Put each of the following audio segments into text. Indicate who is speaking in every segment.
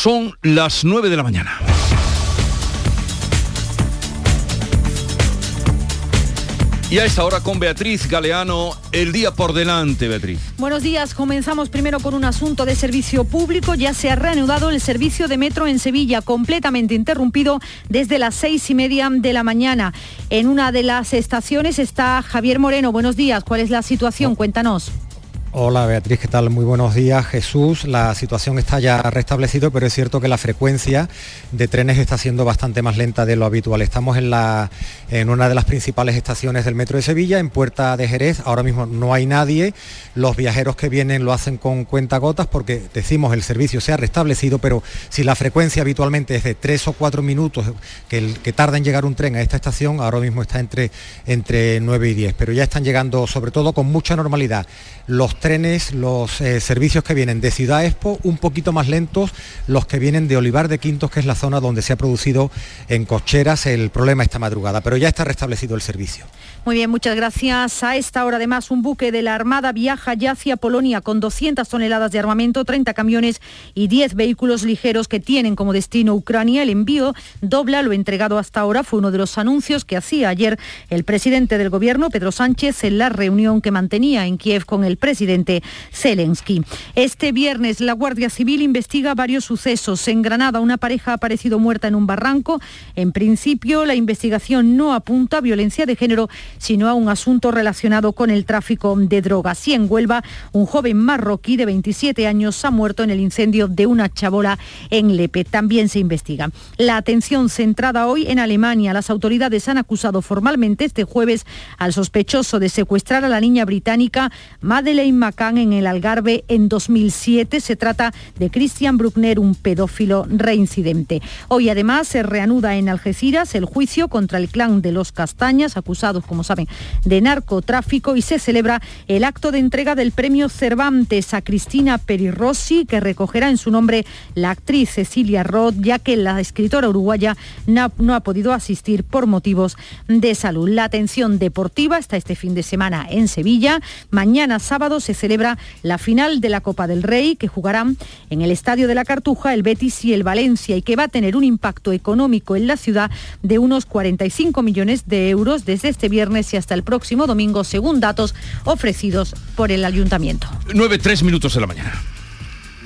Speaker 1: Son las 9 de la mañana. Y a esta hora con Beatriz Galeano, el día por delante, Beatriz.
Speaker 2: Buenos días, comenzamos primero con un asunto de servicio público. Ya se ha reanudado el servicio de metro en Sevilla, completamente interrumpido desde las seis y media de la mañana. En una de las estaciones está Javier Moreno. Buenos días, ¿cuál es la situación? Cuéntanos.
Speaker 3: Hola Beatriz, ¿qué tal? Muy buenos días. Jesús, la situación está ya restablecida, pero es cierto que la frecuencia de trenes está siendo bastante más lenta de lo habitual. Estamos en, la, en una de las principales estaciones del Metro de Sevilla, en Puerta de Jerez. Ahora mismo no hay nadie. Los viajeros que vienen lo hacen con cuentagotas porque decimos el servicio se ha restablecido, pero si la frecuencia habitualmente es de tres o cuatro minutos que, tarda en llegar un tren a esta estación, ahora mismo está entre, entre 9 y 10. Pero ya están llegando, sobre todo con mucha normalidad, los trenes, los eh, servicios que vienen de Ciudad Expo, un poquito más lentos los que vienen de Olivar de Quintos, que es la zona donde se ha producido en cocheras el problema esta madrugada, pero ya está restablecido el servicio.
Speaker 2: Muy bien, muchas gracias. A esta hora además un buque de la Armada viaja ya hacia Polonia con 200 toneladas de armamento, 30 camiones y 10 vehículos ligeros que tienen como destino Ucrania. El envío dobla lo entregado hasta ahora. Fue uno de los anuncios que hacía ayer el presidente del gobierno, Pedro Sánchez, en la reunión que mantenía en Kiev con el presidente Zelensky. Este viernes la Guardia Civil investiga varios sucesos. En Granada una pareja ha aparecido muerta en un barranco. En principio la investigación no apunta a violencia de género sino a un asunto relacionado con el tráfico de drogas. Y en Huelva, un joven marroquí de 27 años ha muerto en el incendio de una chabola en Lepe. También se investiga. La atención centrada hoy en Alemania. Las autoridades han acusado formalmente este jueves al sospechoso de secuestrar a la niña británica Madeleine McCann en el Algarve en 2007. Se trata de Christian Bruckner, un pedófilo reincidente. Hoy además se reanuda en Algeciras el juicio contra el clan de los Castañas, acusados como saben, de narcotráfico y se celebra el acto de entrega del premio Cervantes a Cristina Perirossi, que recogerá en su nombre la actriz Cecilia Roth, ya que la escritora uruguaya no ha podido asistir por motivos de salud. La atención deportiva está este fin de semana en Sevilla. Mañana sábado celebra la final de la Copa del Rey, que jugarán en el Estadio de la Cartuja el Betis y el Valencia, y que va a tener un impacto económico en la ciudad de unos 45 millones de euros desde este viernes y hasta el próximo domingo, según datos ofrecidos por el ayuntamiento.
Speaker 1: 9, 3 minutos de la mañana.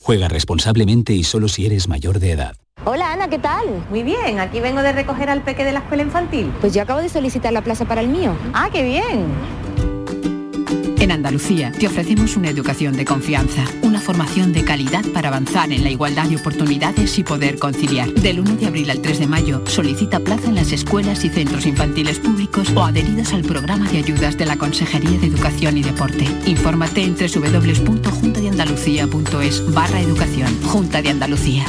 Speaker 4: Juega responsablemente y solo si eres mayor de edad.
Speaker 5: Hola Ana, ¿qué tal?
Speaker 6: Muy bien, aquí vengo de recoger al peque de la escuela infantil.
Speaker 5: Pues yo acabo de solicitar la plaza para el mío.
Speaker 6: Ah, qué bien.
Speaker 7: En Andalucía te ofrecemos una educación de confianza, una formación de calidad para avanzar en la igualdad de oportunidades y poder conciliar. Del 1 de abril al 3 de mayo solicita plaza en las escuelas y centros infantiles públicos o adheridos al programa de ayudas de la Consejería de Educación y Deporte. Infórmate en www.juntadeandalucía.es barra educación. Junta de Andalucía.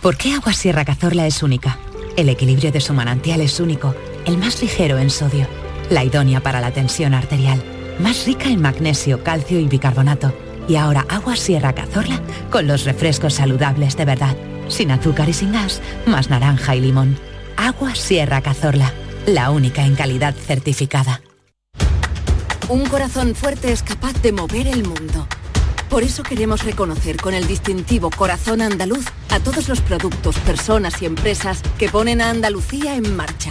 Speaker 8: ¿Por qué Agua Sierra Cazorla es única? El equilibrio de su manantial es único, el más ligero en sodio, la idónea para la tensión arterial, más rica en magnesio, calcio y bicarbonato. Y ahora Agua Sierra Cazorla con los refrescos saludables de verdad, sin azúcar y sin gas, más naranja y limón. Agua Sierra Cazorla, la única en calidad certificada.
Speaker 9: Un corazón fuerte es capaz de mover el mundo. Por eso queremos reconocer con el distintivo Corazón Andaluz a todos los productos, personas y empresas que ponen a Andalucía en marcha.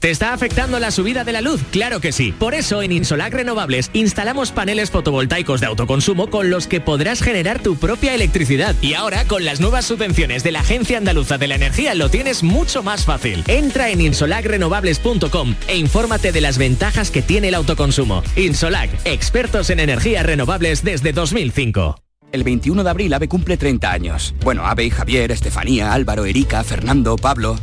Speaker 10: ¿Te está afectando la subida de la luz? Claro que sí. Por eso en Insolac Renovables instalamos paneles fotovoltaicos de autoconsumo con los que podrás generar tu propia electricidad. Y ahora con las nuevas subvenciones de la Agencia Andaluza de la Energía lo tienes mucho más fácil. Entra en insolacrenovables.com e infórmate de las ventajas que tiene el autoconsumo. Insolac, expertos en energías renovables desde 2005.
Speaker 11: El 21 de abril AVE cumple 30 años. Bueno, AVE Javier, Estefanía, Álvaro, Erika, Fernando, Pablo.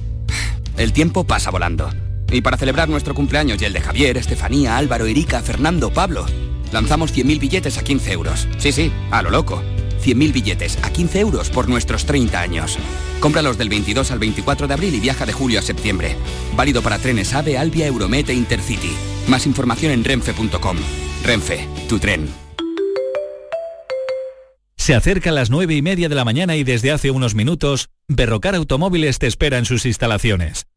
Speaker 11: El tiempo pasa volando. Y para celebrar nuestro cumpleaños y el de Javier, Estefanía, Álvaro, Erika, Fernando, Pablo, lanzamos 100.000 billetes a 15 euros. Sí, sí, a lo loco. 100.000 billetes a 15 euros por nuestros 30 años. Cómpralos del 22 al 24 de abril y viaja de julio a septiembre. Válido para trenes AVE, Albia, Euromet e Intercity. Más información en renfe.com. Renfe, tu tren.
Speaker 12: Se acerca las nueve y media de la mañana y desde hace unos minutos, Berrocar Automóviles te espera en sus instalaciones.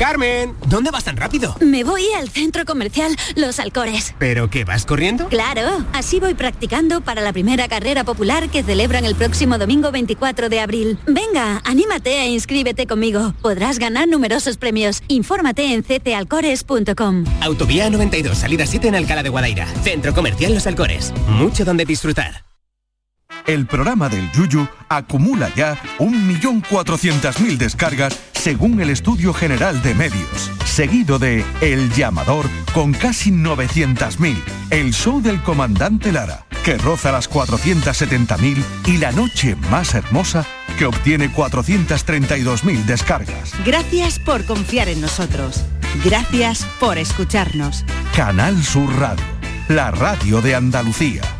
Speaker 13: Carmen, ¿dónde vas tan rápido?
Speaker 14: Me voy al centro comercial Los Alcores.
Speaker 13: ¿Pero qué vas corriendo?
Speaker 14: Claro, así voy practicando para la primera carrera popular que celebran el próximo domingo 24 de abril. Venga, anímate e inscríbete conmigo. Podrás ganar numerosos premios. Infórmate en ctalcores.com.
Speaker 13: Autovía 92, salida 7 en Alcalá de Guadaira. Centro comercial Los Alcores. Mucho donde disfrutar.
Speaker 15: El programa del Yuyu acumula ya 1.400.000 descargas según el Estudio General de Medios, seguido de El Llamador con casi 900.000, El Show del Comandante Lara, que roza las 470.000 y La Noche Más Hermosa, que obtiene 432.000 descargas.
Speaker 16: Gracias por confiar en nosotros. Gracias por escucharnos.
Speaker 15: Canal Sur Radio, la radio de Andalucía.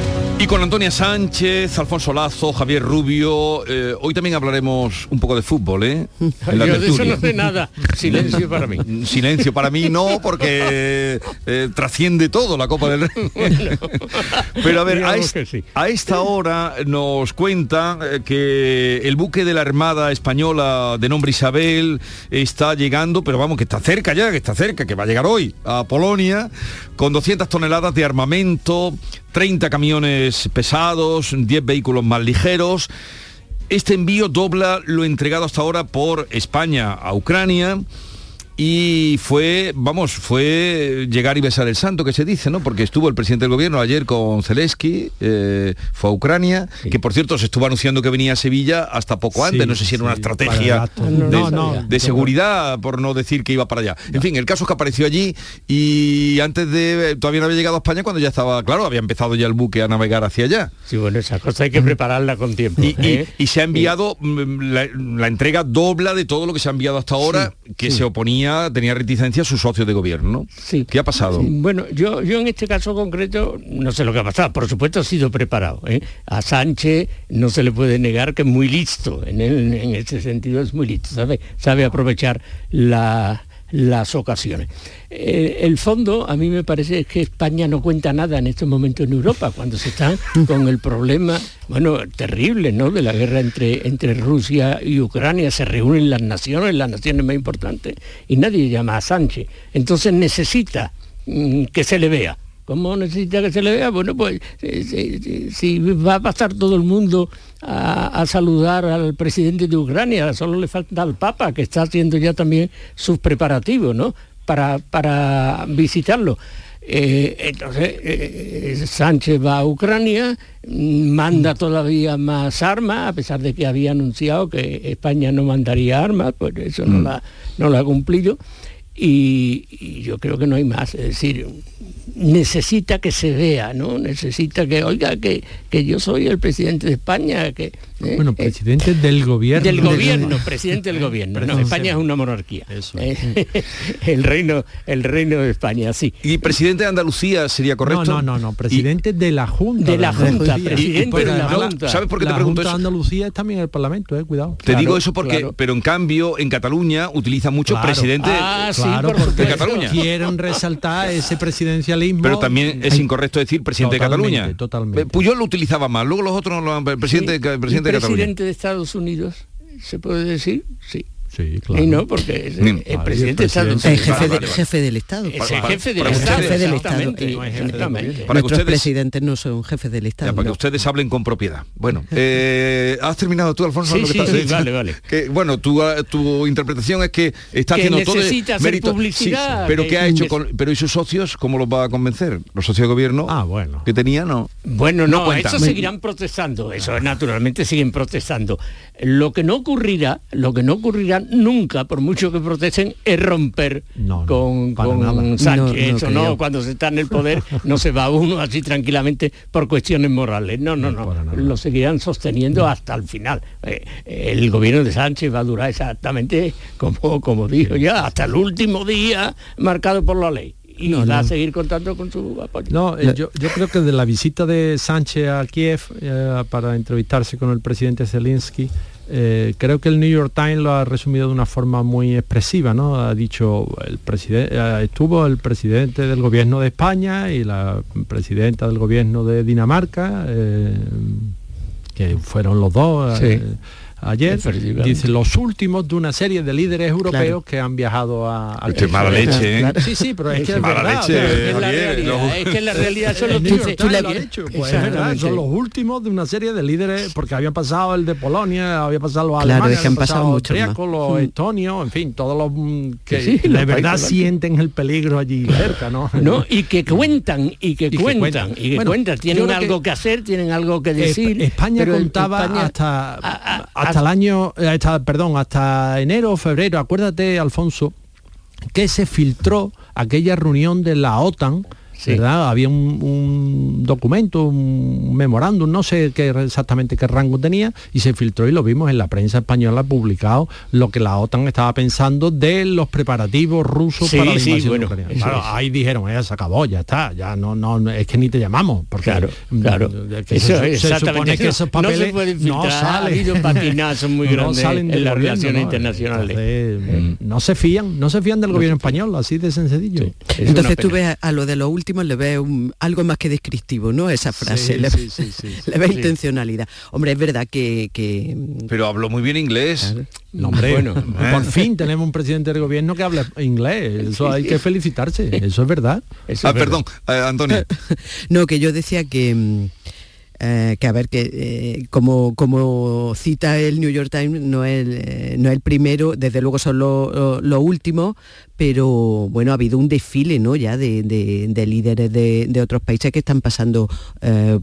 Speaker 1: Y con Antonia Sánchez, Alfonso Lazo, Javier Rubio. eh, hoy también hablaremos un poco de fútbol, ¿eh? En la
Speaker 17: Yo de eso no sé nada. Silencio para mí.
Speaker 1: Silencio para mí no, porque eh, trasciende todo la Copa del Rey. Pero a ver, a, est-
Speaker 17: sí.
Speaker 1: a esta hora nos cuenta eh, que el buque de la Armada Española de nombre Isabel está llegando, pero vamos, que está cerca ya, que está cerca, que va a llegar hoy a Polonia, con 200 toneladas de armamento, 30 camiones pesados, 10 vehículos más ligeros. Este envío dobla lo entregado hasta ahora por España a Ucrania y fue, vamos, fue llegar y besar el santo que se dice, ¿no? Porque estuvo el presidente del gobierno ayer con Zelensky, eh, fue a Ucrania, que por cierto se estuvo anunciando que venía a Sevilla hasta poco antes,
Speaker 3: Sí,
Speaker 1: no sé si era una estrategia de,
Speaker 3: No, no,
Speaker 1: de seguridad, por no decir que iba para allá. En fin, el caso es que apareció allí y antes de, todavía no había llegado a España cuando ya estaba, claro, había empezado ya el buque a navegar hacia allá.
Speaker 17: Sí, bueno, esa cosa hay que prepararla con tiempo.
Speaker 1: Y,
Speaker 17: ¿eh?
Speaker 1: y se ha enviado mm, la, la entrega dobla de todo lo que se ha enviado hasta ahora, que se oponía, tenía reticencia a su socio de gobierno. ¿no?
Speaker 17: Sí.
Speaker 1: ¿Qué ha pasado?
Speaker 17: Bueno, yo, yo en este caso concreto no sé lo que ha pasado. Por supuesto ha sido preparado. ¿eh? A Sánchez no se le puede negar que es muy listo. En, el- en ese sentido es muy listo. Sabe, sabe aprovechar la- las ocasiones. Eh, el fondo, a mí me parece que España no cuenta nada en estos momentos en Europa, cuando se están con el problema, bueno, terrible, ¿no? De la guerra entre, entre Rusia y Ucrania. Se reúnen las naciones, las naciones más importantes, y nadie llama a Sánchez. Entonces necesita mm, que se le vea. ¿Cómo necesita que se le vea? Bueno, pues eh, si, si- si va a pasar todo el mundo a, a saludar al presidente de Ucrania, solo le falta al Papa, que está haciendo ya también sus preparativos, ¿no? Para, para visitarlo. Eh, entonces, eh, Sánchez va a Ucrania, mm, manda todavía más armas, a pesar de que había anunciado que España no mandaría armas, pues eso no, la, no lo ha cumplido. Y, y yo creo que no hay más. Es decir, necesita que se vea, ¿no? Necesita que, oiga, que, que yo soy el presidente de España, que...
Speaker 18: ¿eh? bueno, presidente del gobierno.
Speaker 17: Del gobierno, presidente del gobierno. No, España es una monarquía. Eh, el reino, el reino de España, sí.
Speaker 1: ¿Y presidente de Andalucía sería correcto?
Speaker 18: No, no, no, presidente de la Junta.
Speaker 17: De la Junta, presidente de la Junta.
Speaker 1: ¿Sabes por qué te pregunto
Speaker 18: eso? Andalucía es también el Parlamento, eh, cuidado.
Speaker 1: Te digo eso porque, pero en cambio, en Cataluña utiliza mucho presidente
Speaker 17: ah,
Speaker 1: de Cataluña.
Speaker 18: Quieren resaltar ese
Speaker 1: Pero también es incorrecto decir presidente de Cataluña.
Speaker 18: Totalmente.
Speaker 1: Puyol lo utilizaba más, luego los otros no lo presidente, presidente de Cataluña.
Speaker 17: presidente de Estados Unidos, ¿se puede decir? Sí.
Speaker 18: Sí, claro.
Speaker 17: Y no, porque el, el presidente está
Speaker 19: el jefe, de, jefe del Estado.
Speaker 17: Es el jefe del Estado.
Speaker 19: Jefe del Estado. Para Nuestros presidentes no son jefes del Estado.
Speaker 1: Ya, para
Speaker 19: no.
Speaker 1: que ustedes hablen con propiedad. Bueno, eh, ¿has terminado tú, Alfonso?
Speaker 17: Sí, sí, sí, vale, vale.
Speaker 1: Que, bueno, tu, tu interpretación es que está
Speaker 17: que
Speaker 1: haciendo todo
Speaker 17: hacer
Speaker 1: mérito.
Speaker 17: publicidad.
Speaker 1: pero
Speaker 17: que
Speaker 1: ¿qué ha hecho? Con, pero ¿y sus socios cómo los va a convencer? ¿Los socios de gobierno
Speaker 18: ah, bueno.
Speaker 1: que tenía no?
Speaker 17: Bueno, no, no eso seguirán protestando. Eso naturalmente siguen protestando. Lo que no ocurrirá, lo que no ocurrirá nunca, por mucho que protesten, es romper
Speaker 18: no, no,
Speaker 17: con, con Sánchez. Eso no, cuando se está en el poder no se va uno así tranquilamente por cuestiones morales. No, no, no. Lo seguirán sosteniendo hasta el final. Eh, el gobierno de Sánchez va a durar exactamente como, como dijo ya, hasta el último día marcado por la ley y no, va no. a seguir contando con su apoyo.
Speaker 18: No, eh, yo, yo, creo que de la visita de Sánchez a Kiev eh, para entrevistarse con el presidente Zelensky, eh, creo que el New York Times lo ha resumido de una forma muy expresiva, ¿no? Ha dicho, el presidente estuvo el presidente del gobierno de España y la presidenta del gobierno de Dinamarca, eh, que fueron los dos.
Speaker 17: Sí.
Speaker 18: Eh, ayer dice los últimos de una serie de líderes europeos claro. que han viajado a, a
Speaker 1: mala leche ¿eh?
Speaker 18: claro. sí sí pero es que es
Speaker 1: mala
Speaker 18: verdad,
Speaker 1: leche
Speaker 17: es, la realidad, es que la realidad son los
Speaker 18: dicho, pues, es verdad, son los últimos de una serie de líderes porque había pasado el de Polonia había pasado los
Speaker 19: claro,
Speaker 18: alemanes
Speaker 19: es que han pasado,
Speaker 18: los
Speaker 19: muchos
Speaker 18: austríacos, los
Speaker 19: mm.
Speaker 18: estonios en fin todos los mm, que
Speaker 17: sí,
Speaker 18: de
Speaker 17: los
Speaker 18: verdad sienten el peligro allí cerca no
Speaker 17: no y que cuentan y que, y cuentan, y que cuentan. tienen algo que, hacer tienen algo que decir
Speaker 18: España contaba hasta hasta el año hasta, perdón, hasta enero o febrero, acuérdate, Alfonso, que se filtró aquella reunión de la OTAN, Sí. ¿verdad? Había un, un, documento, un memorándum, no sé qué exactamente qué rango tenía, y se filtró y lo vimos en la prensa española publicado lo que la OTAN estaba pensando de los preparativos rusos
Speaker 17: sí,
Speaker 18: para la
Speaker 17: sí,
Speaker 18: invasión
Speaker 17: bueno,
Speaker 18: ucraniana. Claro, ahí dijeron, ya se acabó, ya está, ya no, no, es que ni te llamamos, porque
Speaker 17: claro, claro.
Speaker 18: Que eso, se, se, supone que esos papeles
Speaker 17: no, se pueden filtrar,
Speaker 18: no salen.
Speaker 17: ha patinazos muy
Speaker 18: no
Speaker 17: grandes
Speaker 18: salen
Speaker 17: en las
Speaker 18: gobierno,
Speaker 17: relaciones internacionales.
Speaker 18: Entonces, mm. No se fían, no se fían del gobierno español, así de sencillo.
Speaker 19: Entonces tú ves a lo de los le ves un, algo más que descriptivo, ¿no? Esa frase,
Speaker 18: sí,
Speaker 19: le,
Speaker 18: sí, sí,
Speaker 19: le ve intencionalidad. Hombre, es verdad que... que...
Speaker 1: Pero habló muy bien inglés.
Speaker 18: Claro. No, hombre, bueno, por fin tenemos un presidente del gobierno que habla inglés. Eso hay que felicitarse, eso es verdad.
Speaker 1: Eso ah, es perdón, verdad. Eh, Antonio.
Speaker 19: no, que yo decía que... Eh, que a ver que eh, como, como cita el New York Times no es el, eh, no es el primero desde luego son los lo, lo últimos pero bueno ha habido un desfile no ya de, de, de líderes de, de, otros países que están pasando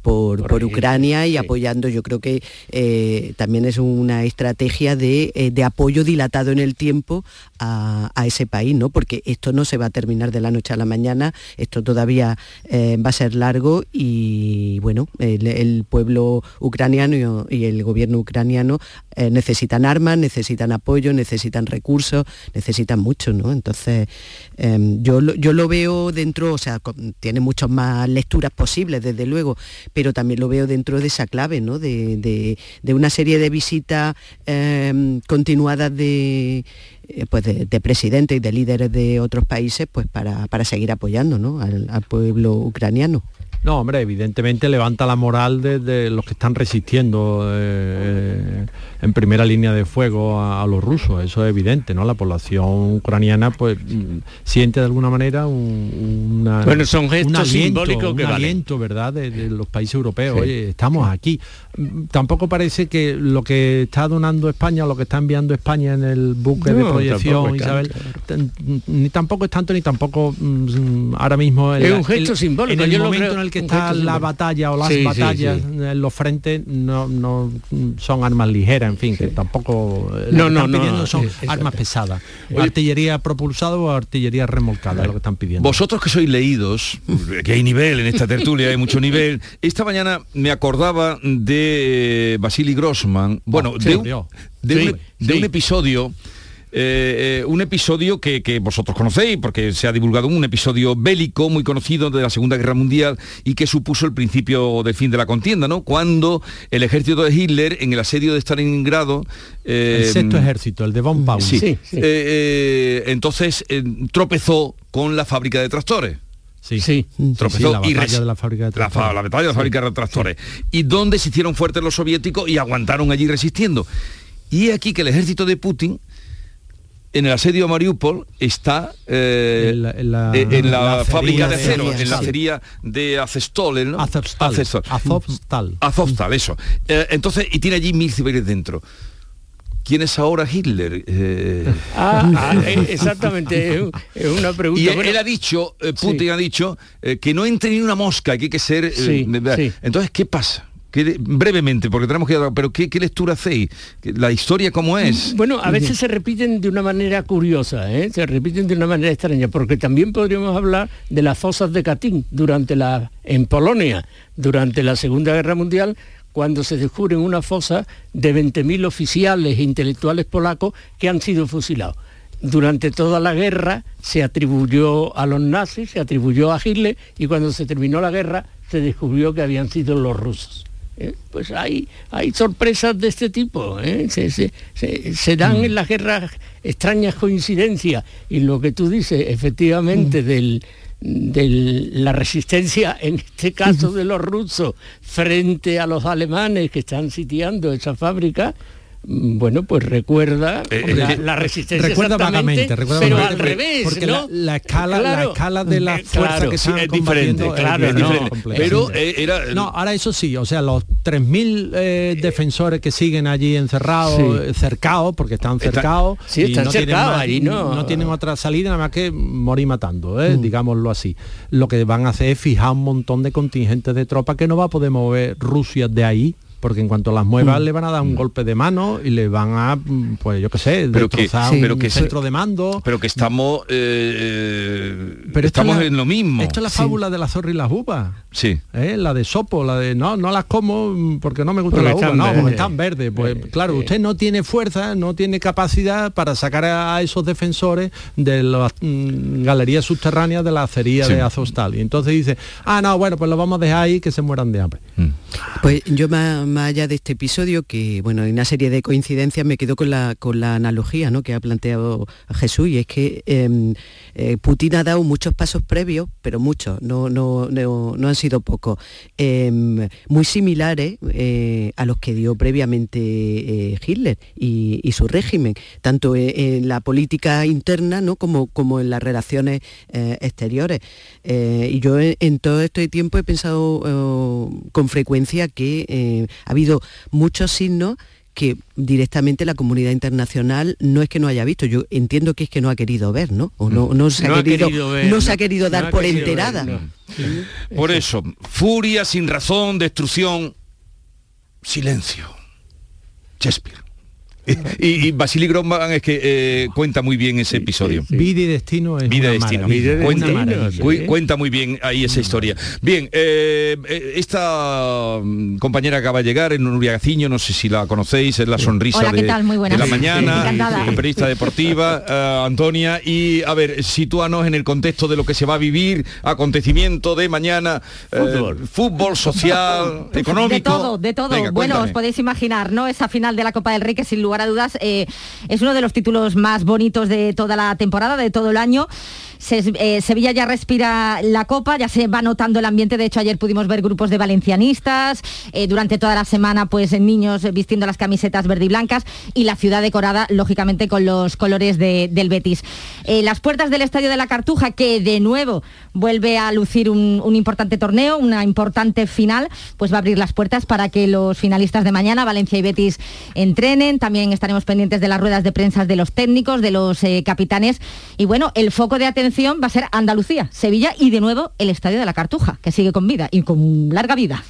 Speaker 19: por, por, por, Ucrania y sí. apoyando. Yo creo que también es una estrategia de, de, apoyo dilatado en el tiempo a, a, ese país no porque esto no se va a terminar de la noche a la mañana esto todavía va a ser largo y bueno el, el el pueblo ucraniano y el gobierno ucraniano eh, necesitan armas, necesitan apoyo, necesitan recursos, necesitan mucho, ¿no? Entonces, eh, yo, yo lo veo dentro, o sea, tiene muchas más lecturas posibles, desde luego, pero también lo veo dentro de esa clave, ¿no? De, de, una serie de visitas eh, continuadas de pues de, de, presidentes y de líderes de otros países pues para, para seguir apoyando ¿no? al, pueblo ucraniano.
Speaker 18: No, hombre, evidentemente levanta la moral de, de los que están resistiendo eh, en primera línea de fuego a, a, los rusos, eso es evidente, ¿no? La población ucraniana pues siente de alguna manera un, una,
Speaker 17: bueno, son gestos
Speaker 18: un aliento,
Speaker 17: simbólicos
Speaker 18: un
Speaker 17: que
Speaker 18: aliento, valen. ¿verdad? De, de, los países europeos, sí. oye, estamos aquí. Tampoco parece que lo que está donando España, lo que está enviando España en el buque no, de proyección, Isabel, ni tampoco es tanto ni tampoco mm, ahora mismo
Speaker 17: es un gesto
Speaker 18: el,
Speaker 17: simbólico.
Speaker 18: en el
Speaker 17: Yo
Speaker 18: momento
Speaker 17: creo...
Speaker 18: en el que que está la batalla o las batallas en los frentes no, no son armas ligeras, en fin, que tampoco eh,
Speaker 17: no, no, no,
Speaker 18: pidiendo son armas pesadas. artillería propulsada o artillería remolcada, es lo que están pidiendo.
Speaker 1: Vosotros que sois leídos, que hay nivel en esta tertulia, hay mucho nivel. Esta mañana me acordaba de Vasily Grossman, bueno,
Speaker 18: Oh,
Speaker 1: de, un,
Speaker 18: Dios.
Speaker 1: de un episodio eh, eh, un episodio que, que vosotros conocéis porque se ha divulgado un episodio bélico muy conocido de la Segunda Guerra Mundial y que supuso el principio del fin de la contienda, ¿no? Cuando el ejército de Hitler en el asedio de Stalingrado eh,
Speaker 18: el sexto ejército, el de Von Paul.
Speaker 1: Sí. Eh, eh, entonces eh, tropezó con la fábrica de tractores.
Speaker 18: Sí,
Speaker 17: sí.
Speaker 1: Tropezó
Speaker 18: la
Speaker 1: y
Speaker 18: batalla de la fábrica de tractores.
Speaker 1: la batalla de la fábrica de tractores. Y donde se hicieron fuertes los soviéticos y aguantaron allí resistiendo. Y aquí que el ejército de Putin en el asedio a Mariupol está eh,
Speaker 18: En la- en la-
Speaker 1: eh, en la
Speaker 18: la
Speaker 1: fábrica de acero, en la acería de Azestol, ¿no?
Speaker 18: Azovstal.
Speaker 1: Azovstal.
Speaker 18: Azovstal.
Speaker 1: Azovstal, eso. Eh, entonces, y tiene allí mil civiles dentro. ¿Quién es ahora Hitler? Eh,
Speaker 17: Ah, ah, exactamente, es un- es una pregunta.
Speaker 1: y él,
Speaker 17: Bueno,
Speaker 1: él ha dicho, Putin ha dicho, eh, que no entre ni una mosca, que hay que ser... eh,
Speaker 17: sí.
Speaker 1: Entonces, ¿qué pasa? ¿Qué- brevemente, porque tenemos que... Pero ¿qué, qué lectura hacéis? ¿Qué- ¿La historia cómo es?
Speaker 17: Bueno, a veces se repiten de una manera curiosa, ¿eh? se repiten de una manera extraña, porque también podríamos hablar de las fosas de Katyn durante la, en Polonia, durante la Segunda Guerra Mundial, cuando se descubren una fosa de 20.000 oficiales e intelectuales polacos que han sido fusilados. Durante toda la guerra se atribuyó a los nazis, se atribuyó a Hitler y cuando se terminó la guerra se descubrió que habían sido los rusos. ¿Eh? Pues hay, hay sorpresas de este tipo, ¿eh? se, se- se- se dan en las guerras extrañas coincidencias y lo que tú dices, efectivamente, del de la resistencia, en este caso de los rusos, frente a los alemanes que están sitiando esa fábrica, mm, bueno, pues recuerda
Speaker 1: Eh,
Speaker 17: la,
Speaker 1: eh,
Speaker 17: la resistencia
Speaker 18: recuerda vagamente, recuerda
Speaker 17: pero
Speaker 18: vagamente,
Speaker 17: al
Speaker 18: porque-
Speaker 17: revés,
Speaker 18: porque
Speaker 17: ¿no?
Speaker 18: la, la escala, la
Speaker 17: Claro,
Speaker 18: escala de la
Speaker 17: eh,
Speaker 18: fuerza
Speaker 17: claro,
Speaker 18: que
Speaker 17: sí,
Speaker 18: están
Speaker 17: es diferente,
Speaker 18: combatiendo
Speaker 17: claro,
Speaker 18: es
Speaker 17: no.
Speaker 18: diferente, completamente.
Speaker 1: Pero eh, era...
Speaker 18: No, ahora eso sí, o sea, los 3.000 eh, defensores que siguen allí encerrados,
Speaker 17: Sí.
Speaker 18: cercados, porque están
Speaker 17: Está-
Speaker 18: cercados.
Speaker 17: sí,
Speaker 18: y
Speaker 17: están
Speaker 18: no tienen
Speaker 17: cercados,
Speaker 18: más-
Speaker 17: ahí no-
Speaker 18: tienen otra salida nada más que morir matando, eh, digámoslo así. Lo que van a hacer es fijar un montón de contingentes de tropas que no va a poder mover Rusia de ahí. Porque en cuanto las muevas le van a dar un golpe de mano y le van a, mm, pues yo qué sé,
Speaker 1: Pero que-
Speaker 18: destrozar
Speaker 1: pero
Speaker 18: un
Speaker 1: que
Speaker 18: centro de mando.
Speaker 1: Pero que estamos... eh,
Speaker 18: Pero esto
Speaker 1: estamos
Speaker 18: la-
Speaker 1: en lo mismo.
Speaker 18: Esto es la fábula de la zorra y las uvas.
Speaker 1: Sí.
Speaker 18: ¿eh? La de sopo, la de no, no las como mm, porque no me gusta
Speaker 17: Porque
Speaker 18: la uva,
Speaker 17: están
Speaker 18: no, porque están verdes. Pues claro, usted no tiene fuerza, no tiene capacidad para sacar a, esos defensores de las mm, galerías subterráneas de la acería
Speaker 19: Sí.
Speaker 18: de Azostal. Y entonces dice, ah, no, bueno, pues lo vamos a dejar ahí que se mueran de hambre.
Speaker 19: Pues yo más, más allá de este episodio, que bueno, hay una serie de coincidencias, me quedo con la, con la analogía ¿no? que ha planteado Jesús, y es que em, eh, Putin ha dado muchos pasos previos, pero muchos, no, no, no, no han sido pocos, em, muy similares eh, a los que dio previamente eh, Hitler y, su régimen, tanto en, en la política interna ¿no? como, como en las relaciones exteriores. Y yo en, todo este tiempo he pensado con frecuencia que ha habido muchos signos que directamente la comunidad internacional no es que no haya visto, yo entiendo que es que no ha querido ver, ¿no? O no, no se ha
Speaker 17: No ha
Speaker 19: querido,
Speaker 17: ver,
Speaker 19: no se ha querido dar
Speaker 17: ha
Speaker 19: por
Speaker 17: querido ver,
Speaker 19: enterada.
Speaker 17: no.
Speaker 1: Por eso, furia sin razón, destrucción, silencio. Shakespeare. Y, y Grossman es que eh, cuenta muy bien ese episodio.
Speaker 18: Vida y destino es
Speaker 1: Vida y destino.
Speaker 18: maravilla,
Speaker 1: cuenta,
Speaker 18: maravilla.
Speaker 1: muy bien ahí esa historia. Bien, eh, eh, esta mm, compañera acaba de llegar, en Nuria Gaciño, no sé si la conocéis, es la sonrisa
Speaker 5: Hola, ¿qué
Speaker 1: de,
Speaker 5: tal? Muy
Speaker 1: de la mañana, periodista deportiva, eh, Antonia. Y a ver, sitúanos en el contexto de lo que se va a vivir, acontecimiento de mañana, eh,
Speaker 17: Fútbol.
Speaker 1: social, económico.
Speaker 5: De todo, de todo.
Speaker 1: Venga,
Speaker 5: bueno, os podéis imaginar, ¿no? Esa final de la Copa del Rey que sin lugar dudas eh, es uno de los títulos más bonitos de toda la temporada, de todo el año. Eh, Sevilla ya respira la Copa, ya se va notando el ambiente. De hecho, ayer pudimos ver grupos de valencianistas, eh, durante toda la semana, pues niños vistiendo las camisetas verde y blancas y la ciudad decorada, lógicamente, con los colores de- del Betis. Eh, las puertas del Estadio de la Cartuja, que de nuevo vuelve a lucir un, un importante torneo, una importante final, pues va a abrir las puertas para que los finalistas de mañana, Valencia y Betis, entrenen. También estaremos pendientes de las ruedas de prensa de los técnicos, de los capitanes. Y bueno, el foco de atención atención va a ser Andalucía, Sevilla y de nuevo el Estadio de la Cartuja, que sigue con vida y con larga vida.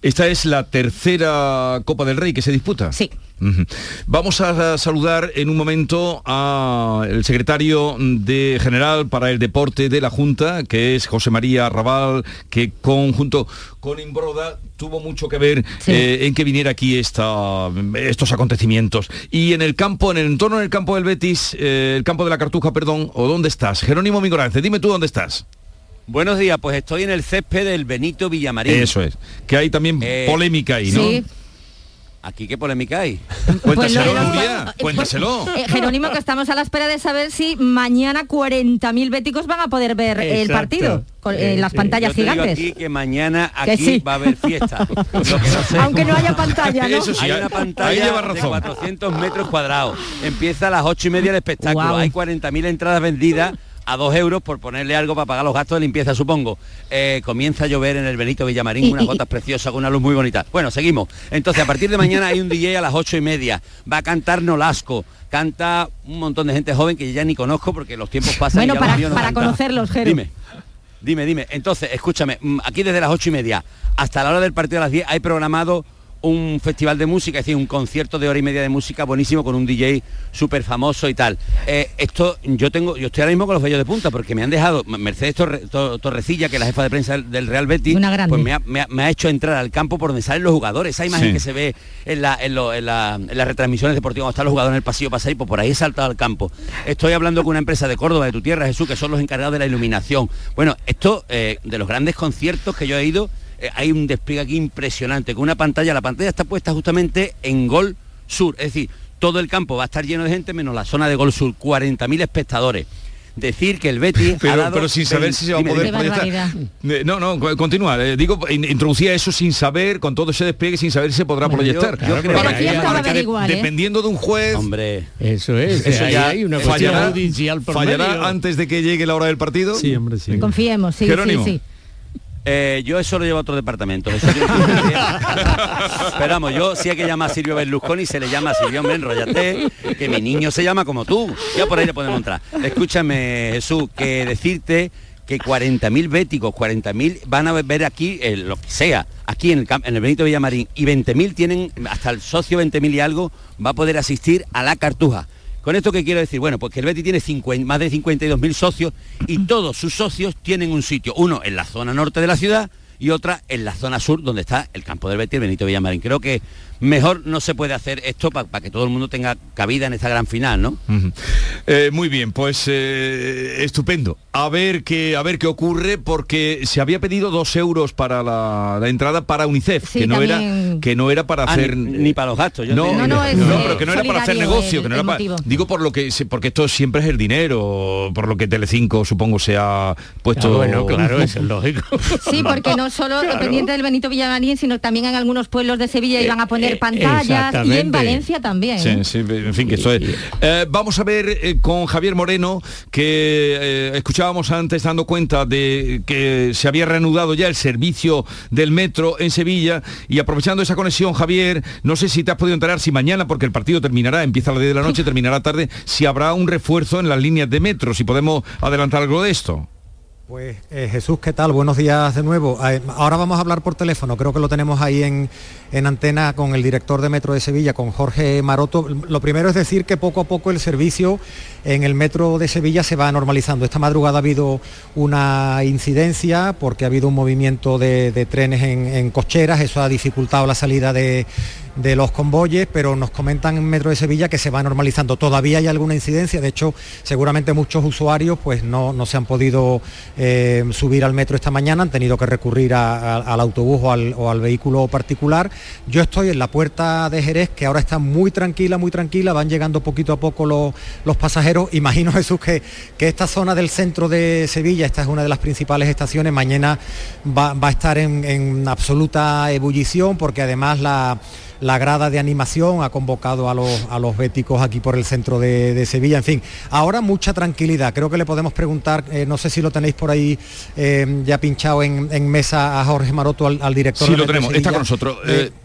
Speaker 1: Esta es la tercera Copa del Rey que se disputa.
Speaker 5: Sí.
Speaker 1: Vamos a saludar en un momento al secretario de general para el deporte de la Junta, que es José María Raval, que conjunto con Imbroda tuvo mucho que ver eh, en que viniera aquí esta, estos acontecimientos. Y en el campo, en el entorno del campo del Betis, eh, el campo de la Cartuja, perdón, ¿o dónde estás? Jerónimo Mingorance, dime tú dónde estás.
Speaker 20: Buenos días, pues estoy en el césped del Benito Villamarín.
Speaker 1: Eso es, que hay también
Speaker 20: Eh,
Speaker 1: polémica ahí, ¿no?
Speaker 5: Sí.
Speaker 20: ¿Aquí qué polémica hay?
Speaker 1: Cuéntaselo,
Speaker 5: Pues no, no,
Speaker 1: Nuria,
Speaker 5: no,
Speaker 1: cuéntaselo.
Speaker 5: Eh, Jerónimo, que estamos a la espera de saber si mañana 40.000 béticos van a poder ver el
Speaker 20: Exacto.
Speaker 5: partido con en las pantallas
Speaker 20: Yo te digo
Speaker 5: gigantes.
Speaker 20: aquí que mañana
Speaker 5: Que
Speaker 20: aquí
Speaker 5: sí.
Speaker 20: va a haber fiesta. Lo que no sé-
Speaker 5: Aunque no haya pantalla, ¿no?
Speaker 1: Eso sí,
Speaker 20: hay una pantalla
Speaker 1: lleva
Speaker 20: de
Speaker 1: razón.
Speaker 20: 400 metros cuadrados. Empieza a las 8 y media el espectáculo.
Speaker 5: Guau.
Speaker 20: Hay 40.000 entradas vendidas a 2 euros por ponerle algo para pagar los gastos de limpieza, supongo. Eh, comienza a llover en el Benito Villamarín, unas gotas preciosas con una luz muy bonita. Bueno, seguimos. Entonces, a partir de mañana hay un DJ a las 8 y media. Va a cantar Nolasco. Canta un montón de gente joven que ya ni conozco porque los tiempos pasan. y ya
Speaker 5: para-
Speaker 20: los no
Speaker 5: para conocerlos, Jero.
Speaker 20: Dime. Dime, dime. Entonces, escúchame, mm, aquí desde las ocho y media hasta la hora del partido a las 10 hay programado un festival de música, es decir, un concierto de hora y media de música buenísimo con un DJ súper famoso y tal. Eh, esto, yo tengo, yo estoy ahora mismo con los vellos de punta porque me han dejado Mercedes Torre- To- Torrecilla, que es la jefa de prensa del, Real Betis,
Speaker 5: Una grande.
Speaker 20: pues me ha, me ha- me ha hecho entrar al campo por donde salen los jugadores. Esa imagen
Speaker 1: Sí.
Speaker 20: que se ve en, la- en lo- en la- en las retransmisiones deportivas cuando están los jugadores en el pasillo para salir, pues por ahí he saltado al campo. Estoy hablando con una empresa de Córdoba, de tu tierra, Jesús, que son los encargados de la iluminación. Bueno, esto eh, de los grandes conciertos que yo he ido, eh, hay un despliegue aquí impresionante, con una pantalla, la pantalla está puesta justamente en Gol Sur, es decir, todo el campo va a estar lleno de gente menos la zona de Gol Sur, 40.000 espectadores. Decir que el Betis ha
Speaker 1: Pero,
Speaker 20: dado
Speaker 1: pero sin saber si se va a poder proyectar. No, no, co- continúa. Eh, digo, in- introducía eso sin saber, con todo ese despliegue, sin saber si se podrá
Speaker 20: Bueno, yo-
Speaker 1: proyectar.
Speaker 20: yo creo que
Speaker 1: que-
Speaker 5: igual, ¿eh?
Speaker 1: Dependiendo de un juez,
Speaker 20: Hombre,
Speaker 17: Eso es,
Speaker 20: Eso ya
Speaker 17: hay una
Speaker 1: fallará,
Speaker 17: judicial por
Speaker 1: fallará
Speaker 17: medio.
Speaker 1: antes de que llegue la hora del partido.
Speaker 18: Sí, hombre, sí.
Speaker 5: Confiemos, sí,
Speaker 1: Jerónimo.
Speaker 5: sí, sí.
Speaker 20: Eh, yo eso lo llevo a otro departamento. Eso que- Pero vamos, yo sí hay que llamar a Silvio Berlusconi, se le llama a Silvio, hombre, enrollate, que mi niño se llama como tú. Ya por ahí le podemos entrar. Escúchame, Jesús, que decirte que 40.000 béticos, 40.000 van a ver aquí eh, lo que sea, aquí en el, en el Benito Villamarín, y 20.000 tienen, hasta el socio 20.000 y algo, va a poder asistir a la Cartuja. ¿Con esto qué quiero decir? Bueno, pues que el Betis tiene 50 más de 52.000 socios y todos sus socios tienen un sitio, uno en la zona norte de la ciudad y otra en la zona sur donde está el campo del Betis, el Benito Villamarín. Creo que mejor no se puede hacer esto para que todo el mundo tenga cabida en esta gran final, ¿no?
Speaker 1: Eh, muy bien, pues eh, estupendo. A ver qué a ver qué ocurre porque se había pedido dos euros para la, la entrada para UNICEF,
Speaker 5: Sí,
Speaker 1: que no era que no era para
Speaker 20: Ah,
Speaker 1: hacer
Speaker 20: ni, ni para los gastos. Yo
Speaker 1: no,
Speaker 5: No, no, es,
Speaker 1: no,
Speaker 5: eh,
Speaker 1: pero que no era para hacer negocio,
Speaker 5: el-
Speaker 1: que no era para, digo por lo que porque esto siempre es el dinero, por lo que Telecinco supongo se ha puesto
Speaker 17: Ah, bueno, claro, eso es lógico.
Speaker 5: Sí, porque no solo dependiente del Benito Villamarín, sino también en algunos pueblos de Sevilla iban a poner
Speaker 17: eh,
Speaker 5: pantallas y en. Valencia también.
Speaker 1: Sí,
Speaker 5: ¿eh?
Speaker 1: sí, en fin, que esto es. Eh, vamos a ver eh, con Javier Moreno, que eh, escuchábamos antes dando cuenta de que se había reanudado ya el servicio del metro en Sevilla y aprovechando esa conexión, Javier, no sé si te has podido enterar si mañana, porque el partido terminará, empieza a las 10 de la noche, terminará tarde, si habrá un refuerzo en las líneas de metro, si podemos adelantar algo de esto.
Speaker 3: Pues eh, Jesús, ¿qué tal? Buenos días de nuevo. Eh, ahora vamos a hablar por teléfono, creo que lo tenemos ahí en, en antena con el director de Metro de Sevilla, con Jorge Maroto. Lo primero es decir que poco a poco el servicio en el Metro de Sevilla se va normalizando. Esta madrugada ha habido una incidencia porque ha habido un movimiento de, trenes en, en cocheras, eso ha dificultado la salida de, de los convoyes, pero nos comentan en Metro de Sevilla que se va normalizando. Todavía hay alguna incidencia, de hecho, seguramente muchos usuarios pues no, no se han podido eh, subir al metro esta mañana, han tenido que recurrir al autobús o al, o al vehículo particular. Yo estoy en la puerta de Jerez, que ahora está muy tranquila, muy tranquila, van llegando poquito a poco los, los pasajeros. Imagino, Jesús, que, que esta zona del centro de Sevilla, esta es una de las principales estaciones, mañana va, va a estar en, en absoluta ebullición, porque además la la grada de animación ha convocado a los, a los béticos aquí por el centro de, de Sevilla. En fin, ahora mucha tranquilidad. Creo que le podemos preguntar, eh, no sé si lo tenéis por ahí eh, ya pinchado en, en mesa a Jorge Maroto, al, al director.
Speaker 1: Sí,
Speaker 3: de
Speaker 1: lo tenemos, está con nosotros.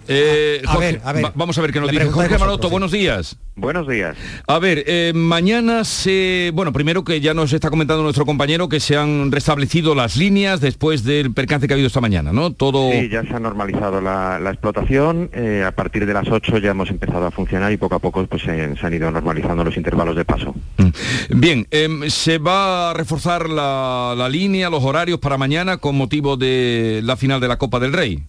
Speaker 3: Eh, a ver, a ver.
Speaker 1: va- vamos a ver qué nos dice. Jorge
Speaker 3: vosotros,
Speaker 1: Maroto,
Speaker 3: sí.
Speaker 1: buenos días.
Speaker 21: Buenos días.
Speaker 1: A ver, eh, mañana se... Bueno, primero que ya nos está comentando nuestro compañero que se han restablecido las líneas después del percance que ha habido esta mañana, ¿no? Todo...
Speaker 21: Sí, ya se ha normalizado la, la explotación. eh, a partir de las 8 ya hemos empezado a funcionar y poco a poco pues, se, se han ido normalizando los intervalos de paso.
Speaker 1: Bien, em, se va a reforzar la, la línea, los horarios para mañana con motivo de la final de la Copa del Rey.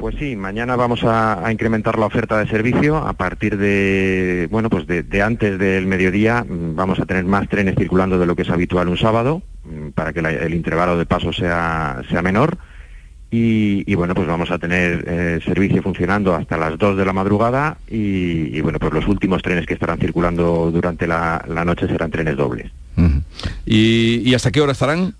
Speaker 21: Pues sí, mañana vamos a, incrementar la oferta de servicio a partir de, bueno, pues de, antes del mediodía mm, vamos a tener más trenes circulando de lo que es habitual un sábado mm, para que el intervalo de paso sea, sea menor y, bueno, pues vamos a tener eh, servicio funcionando hasta las 2 de la madrugada y, bueno, pues los últimos trenes que estarán circulando durante la, la noche serán trenes dobles.
Speaker 1: ¿Y, y hasta qué hora estarán?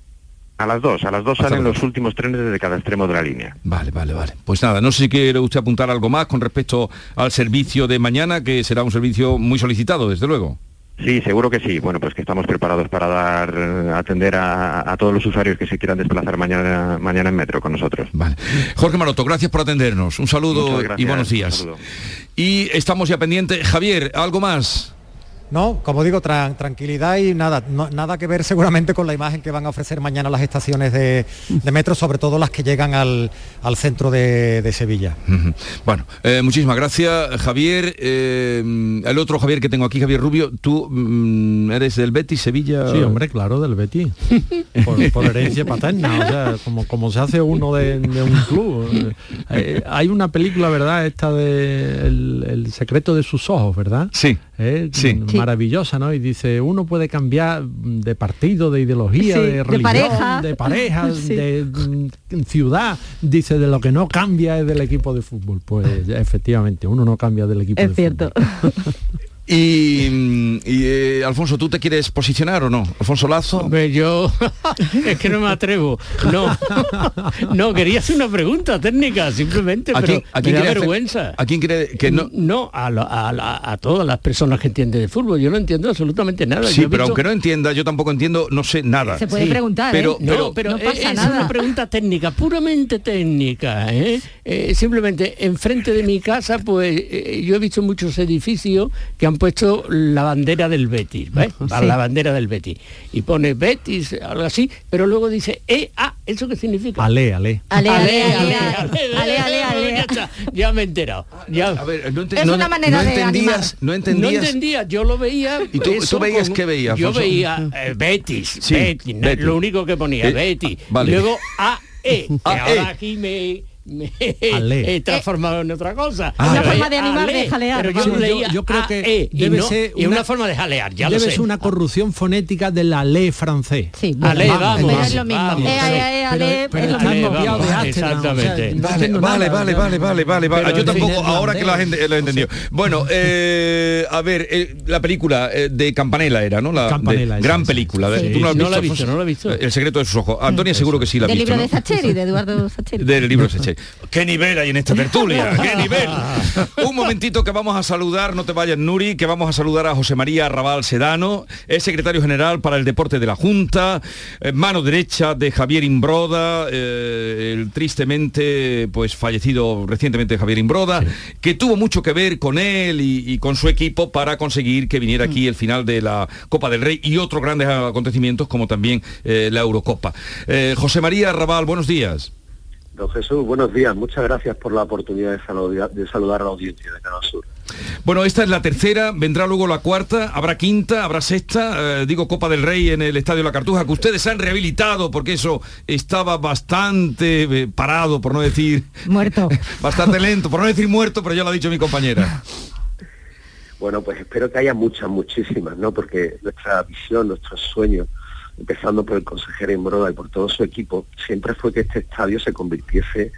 Speaker 21: A las 2, a las 2
Speaker 1: Hasta
Speaker 21: salen los últimos trenes desde cada extremo de la línea.
Speaker 1: Vale, vale, vale. Pues nada, no sé si quiere usted apuntar algo más con respecto al servicio de mañana, que será un servicio muy solicitado, desde luego.
Speaker 21: Sí, seguro que sí. Bueno, pues que estamos preparados para dar, eh, atender a, a todos los usuarios que se quieran desplazar mañana, mañana en metro con nosotros.
Speaker 1: Vale. Jorge Maroto, gracias por atendernos. Un saludo y buenos días. Y estamos ya pendientes. Javier, ¿algo más?
Speaker 3: No, como digo, tran- tranquilidad y nada, no- nada que ver seguramente con la imagen que van a ofrecer mañana las estaciones de, de metro, sobre todo las que llegan al, al centro de, de Sevilla.
Speaker 1: Bueno, eh, muchísimas gracias, Javier. Eh, el otro Javier que tengo aquí, Javier Rubio, tú mm, eres del Betis, Sevilla.
Speaker 18: Sí, hombre, claro, del Betis. Por, por herencia paterna, o sea, como, como se hace uno de, de un club. Eh, hay una película, ¿verdad? Esta de el, el secreto de sus ojos, ¿verdad?
Speaker 1: Sí.
Speaker 18: Eh,
Speaker 1: Sí.
Speaker 18: Maravillosa, ¿no? Y dice, uno puede cambiar de partido, de ideología,
Speaker 5: Sí,
Speaker 18: de
Speaker 5: de
Speaker 18: religión,
Speaker 5: pareja.
Speaker 18: de pareja,
Speaker 5: Sí.
Speaker 18: de mm, ciudad. Dice, de lo que no cambia es del equipo de fútbol. Pues efectivamente, uno no cambia del equipo de
Speaker 5: Es cierto.
Speaker 1: Y, mm, y, eh, Alfonso, ¿tú te quieres posicionar o no? Alfonso Lazo.
Speaker 17: Hombre, yo es que no me atrevo. No, no, quería hacer una pregunta técnica, simplemente,
Speaker 1: ¿A
Speaker 17: pero
Speaker 1: quién- a
Speaker 17: me
Speaker 1: quién
Speaker 17: da
Speaker 1: hacer-
Speaker 17: vergüenza.
Speaker 1: ¿A quién cree que no?
Speaker 17: No, a, lo- a la- a todas las personas que entienden de fútbol. Yo no entiendo absolutamente nada.
Speaker 1: Sí, pero
Speaker 17: visto-
Speaker 1: aunque no entienda, yo tampoco entiendo, no sé nada.
Speaker 5: Se puede preguntar,
Speaker 1: pero,
Speaker 5: ¿eh?
Speaker 17: No,
Speaker 1: pero,
Speaker 17: pero
Speaker 5: no pasa
Speaker 17: es
Speaker 5: nada.
Speaker 17: una pregunta técnica, puramente técnica. ¿eh? Eh, simplemente, enfrente de mi casa, pues eh, yo he visto muchos edificios que han puesto la bandera del Betis, ¿ves?
Speaker 5: Sí.
Speaker 17: La bandera del Betis. Y pone Betis, algo así, pero luego dice EA, ¿eso qué significa?
Speaker 18: Ale, ale.
Speaker 5: Ale, ale, ale,
Speaker 17: ale,
Speaker 5: ale, ale, ale, ale.
Speaker 17: Ya, me he enterado. Ya.
Speaker 1: a ver, no,
Speaker 5: Es
Speaker 1: no-
Speaker 5: una manera
Speaker 1: no
Speaker 5: de
Speaker 1: entendías, no
Speaker 17: No
Speaker 1: entendías.
Speaker 17: entendía, yo lo veía.
Speaker 1: ¿Y tú- tú veías
Speaker 17: con-
Speaker 1: qué veías,
Speaker 17: Yo veía eh, Betis,
Speaker 1: Sí,
Speaker 17: Betis, no-
Speaker 1: Betis.
Speaker 17: lo único que ponía,
Speaker 1: Eh,
Speaker 17: Betis.
Speaker 1: vale.
Speaker 17: Luego AE, que
Speaker 1: AE.
Speaker 17: ahora aquí me, me
Speaker 18: Ale.
Speaker 17: he transformado en otra cosa.
Speaker 1: Ah.
Speaker 5: Una forma de animar,
Speaker 17: Ale,
Speaker 5: de jalear,
Speaker 17: Pero yo.
Speaker 18: Sí,
Speaker 17: leía
Speaker 18: yo creo que
Speaker 17: y
Speaker 18: debe
Speaker 17: no-
Speaker 18: ser
Speaker 17: y
Speaker 18: una-
Speaker 17: una forma de jalear, ya lo
Speaker 18: Debe
Speaker 17: sé.
Speaker 18: ser una corrupción fonética de la ley francés.
Speaker 5: Sí,
Speaker 17: Ale,
Speaker 5: bueno,
Speaker 17: vamos,
Speaker 5: pero es lo mismo. Eh, eh, eh, ale, lo
Speaker 17: Ale, exactamente.
Speaker 1: Vale, vale, vale, vale, vale, vale, Yo tampoco, ahora que la gente lo entendió. Bueno, eh, a ver, eh, la película eh, de Campanella era, ¿no? La
Speaker 18: Campanella,
Speaker 1: gran película. de-
Speaker 17: Sí,
Speaker 1: ¿Tú no, has
Speaker 17: no
Speaker 1: visto,
Speaker 17: la he visto, no la he visto.
Speaker 1: El secreto de sus ojos. Antonia seguro que sí la ha
Speaker 5: Del
Speaker 1: visto,
Speaker 5: libro
Speaker 1: ¿no?
Speaker 5: de Sacheri, de Eduardo Sacheri.
Speaker 1: del libro de Sechel. ¿Qué nivel hay en esta tertulia? ¿Qué nivel? Un momentito que vamos a saludar, no te vayas Nuri, que vamos a saludar a José María Arrabal Sedano, es secretario general para el deporte de la Junta, eh, mano derecha de Javier Imbroda, eh, el tristemente pues fallecido recientemente Javier Imbroda, que tuvo mucho que ver con él y, y con su equipo para conseguir que viniera aquí el final de la Copa del Rey y otros grandes acontecimientos como también eh, la Eurocopa. Eh, José María Arrabal, buenos días.
Speaker 22: Don Jesús, buenos días. Muchas gracias por la oportunidad de saludar, de saludar a la audiencia de Canal Sur.
Speaker 1: Bueno, esta es la tercera, vendrá luego la cuarta, habrá quinta, habrá sexta, eh, digo Copa del Rey en el Estadio La Cartuja, que ustedes han rehabilitado porque eso estaba bastante eh, parado, por no decir...
Speaker 5: Muerto.
Speaker 1: bastante lento, por no decir muerto, pero ya lo ha dicho mi compañera.
Speaker 22: Bueno, pues espero que haya muchas, muchísimas, ¿no? Porque nuestra visión, nuestros sueños, empezando por el consejero Imbroda y por todo su equipo, siempre fue que este estadio se convirtiese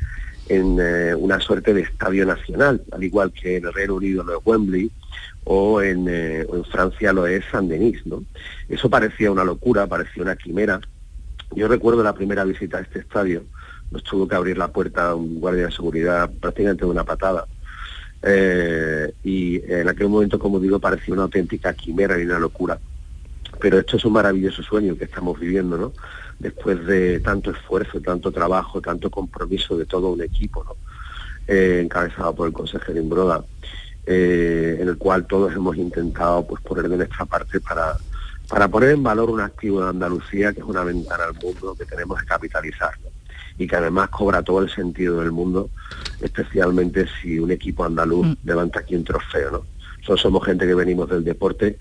Speaker 22: en eh, una suerte de estadio nacional, al igual que en el Reino Unido lo es Wembley o en, eh, en Francia lo es Saint-Denis, ¿no? Eso parecía una locura, parecía una quimera. Yo recuerdo la primera visita a este estadio, nos tuvo que abrir la puerta un guardia de seguridad prácticamente de una patada. Eh, y en aquel momento, como digo, parecía una auténtica quimera y una locura. Pero esto es un maravilloso sueño que estamos viviendo, ¿no? Después de tanto esfuerzo, tanto trabajo, tanto compromiso de todo un equipo, ¿no? Eh, encabezado por el consejero Imbroda. eh, en el cual todos hemos intentado pues poner de nuestra parte para, para poner en valor un activo de Andalucía que es una ventana al mundo que tenemos que capitalizar y que además cobra todo el sentido del mundo, especialmente si un equipo andaluz mm. levanta aquí un trofeo. ¿no? Nosotros somos gente que venimos del deporte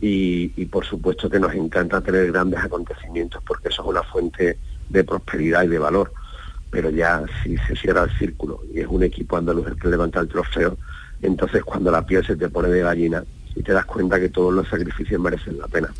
Speaker 22: y, por supuesto que nos encanta tener grandes acontecimientos porque eso es una fuente de prosperidad y de valor. Pero ya si se cierra el círculo y es un equipo andaluz el que levanta el trofeo, entonces cuando la piel se te pone de gallina, y te das cuenta que todos los sacrificios merecen la pena.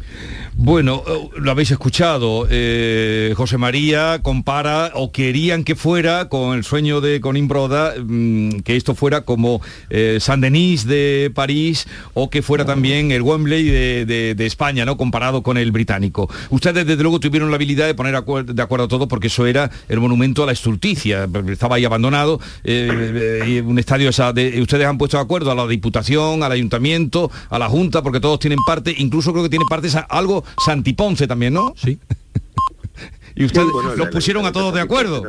Speaker 1: Bueno, eh, lo habéis escuchado, eh, José María compara o querían que fuera con el sueño de Conin Broda, mm, que esto fuera como eh, San Denis de París o que fuera también el Wembley de, España, ¿no? Comparado con el británico. Ustedes desde luego tuvieron la habilidad de poner de acuerdo a todo porque eso era el monumento a la estulticia, estaba ahí abandonado, y un estadio de, ustedes han puesto de acuerdo a la Diputación, al Ayuntamiento, a la Junta, porque todos tienen parte, incluso creo que tiene parte algo Santiponce también, ¿no?
Speaker 18: Sí.
Speaker 1: y ustedes los pusieron a todos de acuerdo.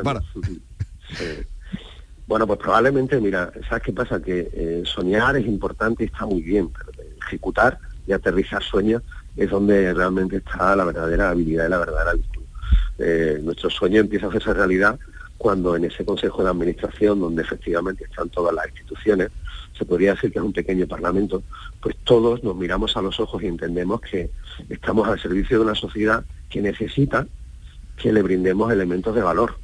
Speaker 22: Bueno, pues probablemente, mira, ¿sabes qué pasa? Que eh, soñar es importante y está muy bien, pero ejecutar y aterrizar sueños es donde realmente está la verdadera habilidad y la verdadera virtud. Eh, nuestro sueño empieza a hacerse realidad cuando en ese Consejo de Administración, donde efectivamente están todas las instituciones, se podría decir que es un pequeño parlamento, pues todos nos miramos a los ojos y entendemos que estamos al servicio de una sociedad que necesita que le brindemos elementos de valor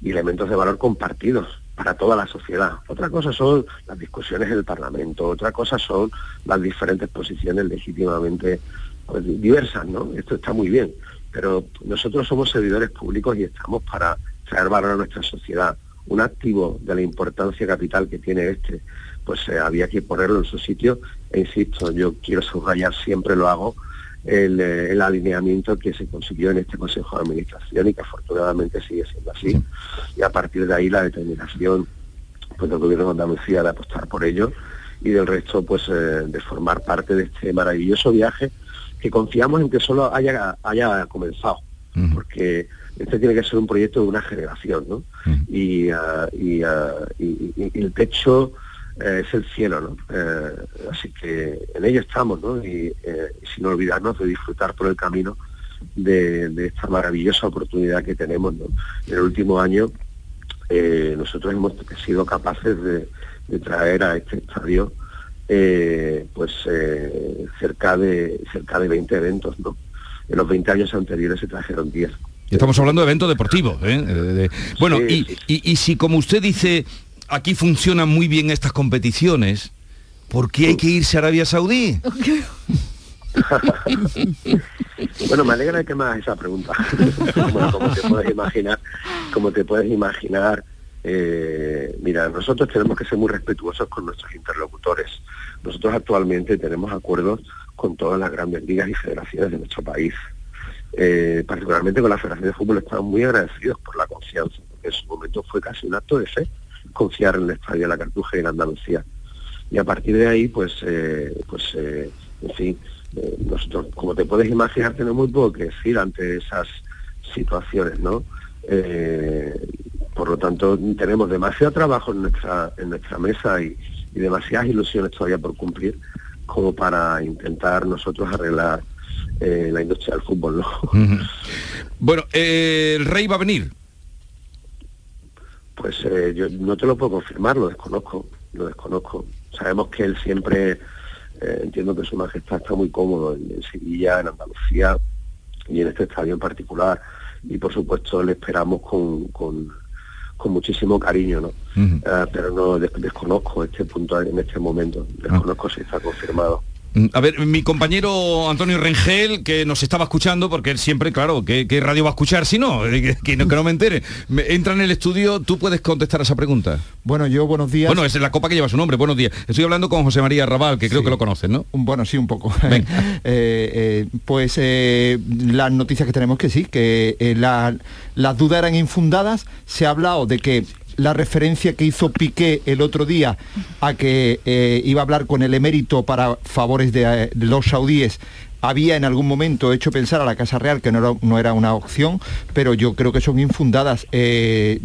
Speaker 22: y elementos de valor compartidos para toda la sociedad. Otra cosa son las discusiones en el Parlamento, otra cosa son las diferentes posiciones legítimamente pues, diversas, ¿no? Esto está muy bien, pero nosotros somos servidores públicos y estamos para traer valor a nuestra sociedad. Un activo de la importancia capital que tiene este, pues eh, había que ponerlo en su sitio. E insisto, yo quiero subrayar, siempre lo hago, el, eh, alineamiento que se consiguió en este Consejo de Administración y que afortunadamente sigue siendo así. Y a partir de ahí la determinación pues, del Gobierno de Andalucía de apostar por ello y del resto pues eh, de formar parte de este maravilloso viaje que confiamos en que solo haya, haya comenzado, porque este tiene que ser un proyecto de una generación, ¿no? y, ah, ah, y, el techo eh, es el cielo, ¿no? Eh, así que en ello estamos, ¿no? Y, eh, sin olvidarnos de disfrutar por el camino de, esta maravillosa oportunidad que tenemos, ¿no? En el último año nosotros hemos sido capaces de, traer a este estadio pues cerca de cerca de 20 eventos, ¿no? En los 20 años anteriores se trajeron 10.
Speaker 1: Estamos hablando de eventos deportivos. ¿eh? bueno, y, si como usted dice, aquí funcionan muy bien estas competiciones, ¿por qué hay que irse a Arabia Saudí?
Speaker 22: bueno, me alegra que me esa pregunta. como te puedes imaginar, como te puedes imaginar, eh, mira, nosotros tenemos que ser muy respetuosos con nuestros interlocutores. Nosotros actualmente tenemos acuerdos con todas las grandes ligas y federaciones de nuestro país. Eh, particularmente con la Federación de Fútbol, estamos muy agradecidos por la confianza, porque en su momento fue casi un acto de fe confiar en el estadio de la Cartuja y en Andalucía. Y a partir de ahí, pues, eh, pues eh, en fin, nosotros, como te puedes imaginar, tenemos muy poco que decir ante esas situaciones, ¿no? por lo tanto, tenemos demasiado trabajo en nuestra, en nuestra mesa y demasiadas ilusiones todavía por cumplir como para intentar nosotros arreglar eh, la industria del fútbol. ¿no?
Speaker 1: Bueno, eh, ¿el rey va a venir?
Speaker 22: Pues eh, yo no te lo puedo confirmar, lo desconozco, lo desconozco. Sabemos que él siempre, entiendo que su majestad está muy cómodo en, Sevilla, en Andalucía y en este estadio en particular. Y por supuesto le esperamos con, con, muchísimo cariño, ¿no? pero no desconozco este punto en este momento, desconozco si está confirmado.
Speaker 1: Mm, a ver, mi compañero Antonio Rengel, que nos estaba escuchando, porque él siempre, claro, ¿qué, radio va a escuchar si no? Que, no? que no me entere. entra en el estudio, tú puedes contestar a esa pregunta.
Speaker 23: Bueno, yo buenos días.
Speaker 1: Bueno, es la copa que lleva su nombre, buenos días. Estoy hablando con José María Raval, que creo que lo conoces, ¿no?
Speaker 23: Bueno, sí, un poco. Eh, eh, pues eh, las noticias que tenemos que sí, que las dudas eran infundadas. Se ha hablado de que la referencia que hizo Piqué el otro día a que eh, iba a hablar con el emérito para favores de, eh, los saudíes había en algún momento hecho pensar a la Casa Real que no era, una opción, pero yo creo que son infundadas. Eh,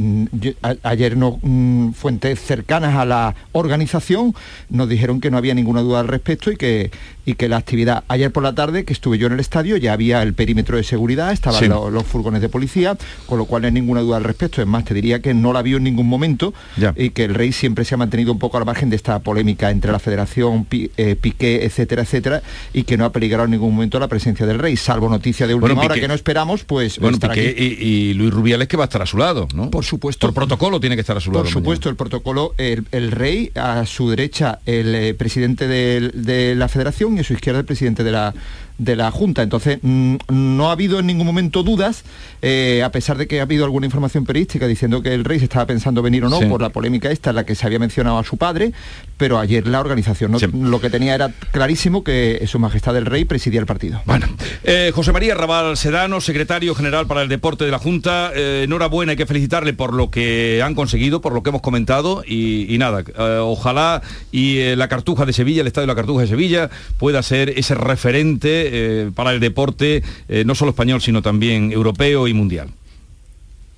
Speaker 23: ayer no, mm, fuentes cercanas a la organización nos dijeron que no había ninguna duda al respecto y que, y que la actividad ayer por la tarde que estuve yo en el estadio ya había el perímetro de seguridad, estaban los, furgones de policía, con lo cual no hay ninguna duda al respecto. Es más, te diría que no la vio en ningún momento y que el rey siempre se ha mantenido un poco al margen de esta polémica entre la federación, eh, Piqué, etcétera, etcétera, y que no ha peligrado en ningún momento la presencia del rey, salvo noticia de última hora que no esperamos, pues
Speaker 1: bueno, Piqué Y, Luis Rubiales que va a estar a su lado, ¿no?
Speaker 23: Por supuesto.
Speaker 1: Por protocolo tiene que estar a su lado.
Speaker 23: Por supuesto, el protocolo, el, rey, a su derecha el eh, presidente de la federación y a su izquierda el presidente de la de la Junta. Entonces, mm, no ha habido en ningún momento dudas, eh, a pesar de que ha habido alguna información periodística diciendo que el rey se estaba pensando venir o no por la polémica esta en la que se había mencionado a su padre, pero ayer la organización lo que tenía era clarísimo que su majestad el rey presidía el partido.
Speaker 1: Bueno, eh, José María Raval Sedano, secretario general para el deporte de la Junta, eh, enhorabuena, hay que felicitarle por lo que han conseguido, por lo que hemos comentado y, nada, ojalá y la Cartuja de Sevilla, el Estadio de la Cartuja de Sevilla, pueda ser ese referente eh, para el deporte, eh, no solo español, sino también europeo y mundial.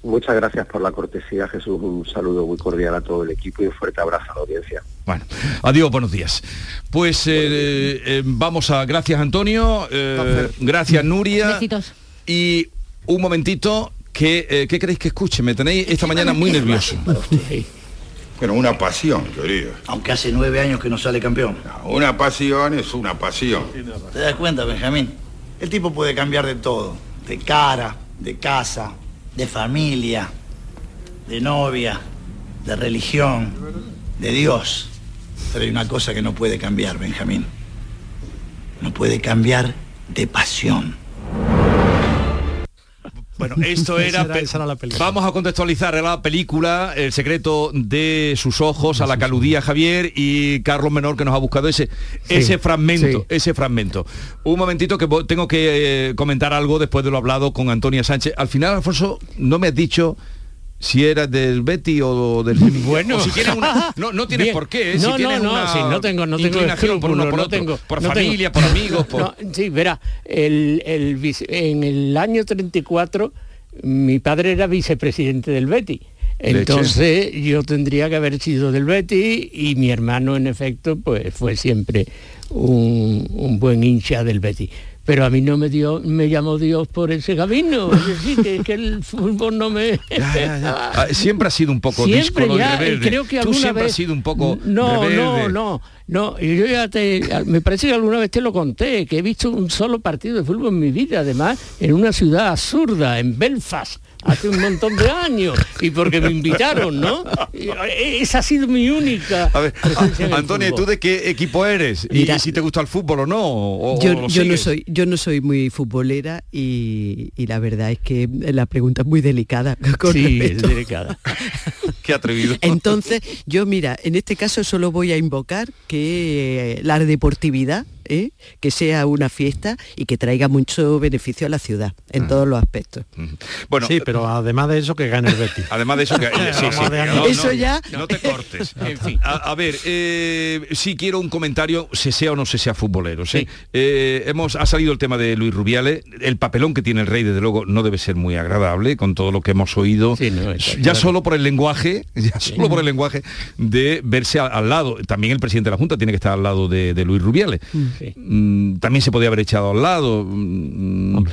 Speaker 22: Muchas gracias por la cortesía, Jesús. Un saludo muy cordial a todo el equipo y un fuerte abrazo a la audiencia.
Speaker 1: Bueno, adiós, buenos días. Pues eh, vamos a... Gracias, Antonio. gracias, Nuria.
Speaker 5: Besitos.
Speaker 1: Y un momentito, ¿qué, ¿qué queréis que escuche? Me tenéis esta mañana muy nervioso.
Speaker 24: Bueno, una pasión, querido.
Speaker 25: Aunque hace nueve años que no sale campeón.
Speaker 24: una pasión es una pasión.
Speaker 25: ¿Te das cuenta, Benjamín? El tipo puede cambiar de todo. De cara, de casa, de familia, de novia, de religión, de Dios. Pero hay una cosa que no puede cambiar, Benjamín. No puede cambiar de pasión.
Speaker 1: Bueno, esto era, la Vamos a contextualizar la película El secreto de sus ojos a la caludía Javier y Carlos Menor que nos ha buscado ese ese fragmento, ese fragmento. Un momentito que tengo que eh, comentar algo después de lo hablado con Antonia Sánchez. Al final, Alfonso, no me has dicho si era del Betty o del
Speaker 17: Bueno,
Speaker 1: si una, no, no tienes por qué, ¿eh?
Speaker 17: no, no, no, no tengo, no tengo
Speaker 1: por uno por otro, tengo, por familia, por amigos, por...
Speaker 17: sí, verá, el, el, en el año 34 mi padre era vicepresidente del Betty. Entonces yo tendría que haber sido del Betty y mi hermano en efecto pues fue siempre un, un buen hincha del Betty pero a mí no me dio me llamó Dios por ese camino. Es decir que, el fútbol no me
Speaker 1: ah, siempre ha sido un poco
Speaker 17: siempre ya, creo que alguna
Speaker 1: siempre
Speaker 17: vez...
Speaker 1: has sido un poco
Speaker 17: no no no no y yo ya te me parece que alguna vez te lo conté que he visto un solo partido de fútbol en mi vida además en una ciudad absurda en Belfast hace un montón de años y porque me invitaron, ¿no? Eh, esa ha sido mi única.
Speaker 1: A ver, Antonio, ¿tú de qué equipo eres? y si te gusta el fútbol o no.
Speaker 19: yo, no soy, yo no soy muy futbolera y, la verdad es que la pregunta es muy delicada.
Speaker 17: sí, es delicada.
Speaker 1: qué atrevido.
Speaker 19: Entonces, yo mira, en este caso solo voy a invocar que la deportividad ¿eh? que sea una fiesta y que traiga mucho beneficio a la ciudad en mm. todos los aspectos. Mm.
Speaker 18: Bueno, sí, pero además de eso que gane el Betis.
Speaker 1: Además de eso que sí, sí,
Speaker 19: eso ya
Speaker 1: no te cortes. en fin, a, ver, eh, si quiero un comentario, se sea o no se sea futbolero. ¿sí? Eh, hemos ha salido el tema de Luis Rubiales, el papelón que tiene el rey desde luego no debe ser muy agradable con todo lo que hemos oído. ya solo por el lenguaje, ya solo por el lenguaje de verse al, lado. También el presidente de la Junta tiene que estar al lado de, Luis Rubiales. Mm. Mm, también se podía haber echado al lado. Mm,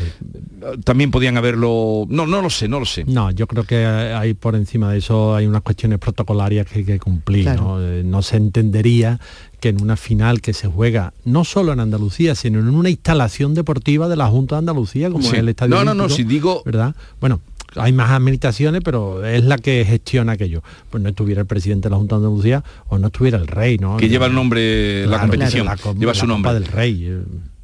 Speaker 1: también podían haberlo. No, no lo sé, no lo sé.
Speaker 18: No, yo creo que hay por encima de eso hay unas cuestiones protocolarias que hay que cumplir. Eh, ¿no? se entendería que en una final que se juega no solo en Andalucía, sino en una instalación deportiva de la Junta de Andalucía, como es el Estadio
Speaker 1: No, no, no, si digo...
Speaker 18: ¿Verdad? Bueno, hay más administraciones, pero es la que gestiona aquello. Pues no estuviera el presidente de la Junta de Andalucía o no estuviera el rey, ¿no?
Speaker 1: Que lleva el nombre, la competición, lleva su nombre.
Speaker 18: del rey.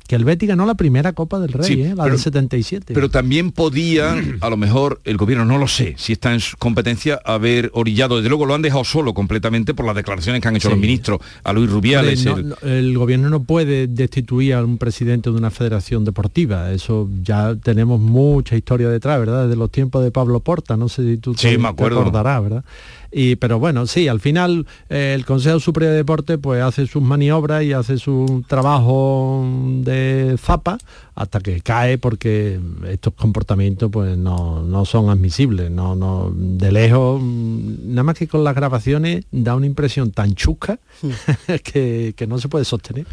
Speaker 18: Que el Betis ganó la primera Copa del Rey, ¿eh? la del 77.
Speaker 1: Pero también podía, a lo mejor, el gobierno, no lo sé, si está en su competencia, haber orillado, desde luego lo han dejado solo completamente por las declaraciones que han hecho los ministros, a Luis Rubiales.
Speaker 18: el... gobierno no puede destituir a un presidente de una federación deportiva, eso ya tenemos mucha historia detrás, ¿verdad? Desde los tiempos de Pablo Porta, no sé si tú
Speaker 1: te, me acuerdo.
Speaker 18: acordarás, ¿verdad? Y, pero bueno, sí, al final eh, el Consejo Superior de Deporte pues hace sus maniobras y hace su trabajo de zapa hasta que cae porque estos comportamientos pues no, no son admisibles. No, no, de lejos, mm, nada más que con las grabaciones da una impresión tan chusca que, que no se puede sostener.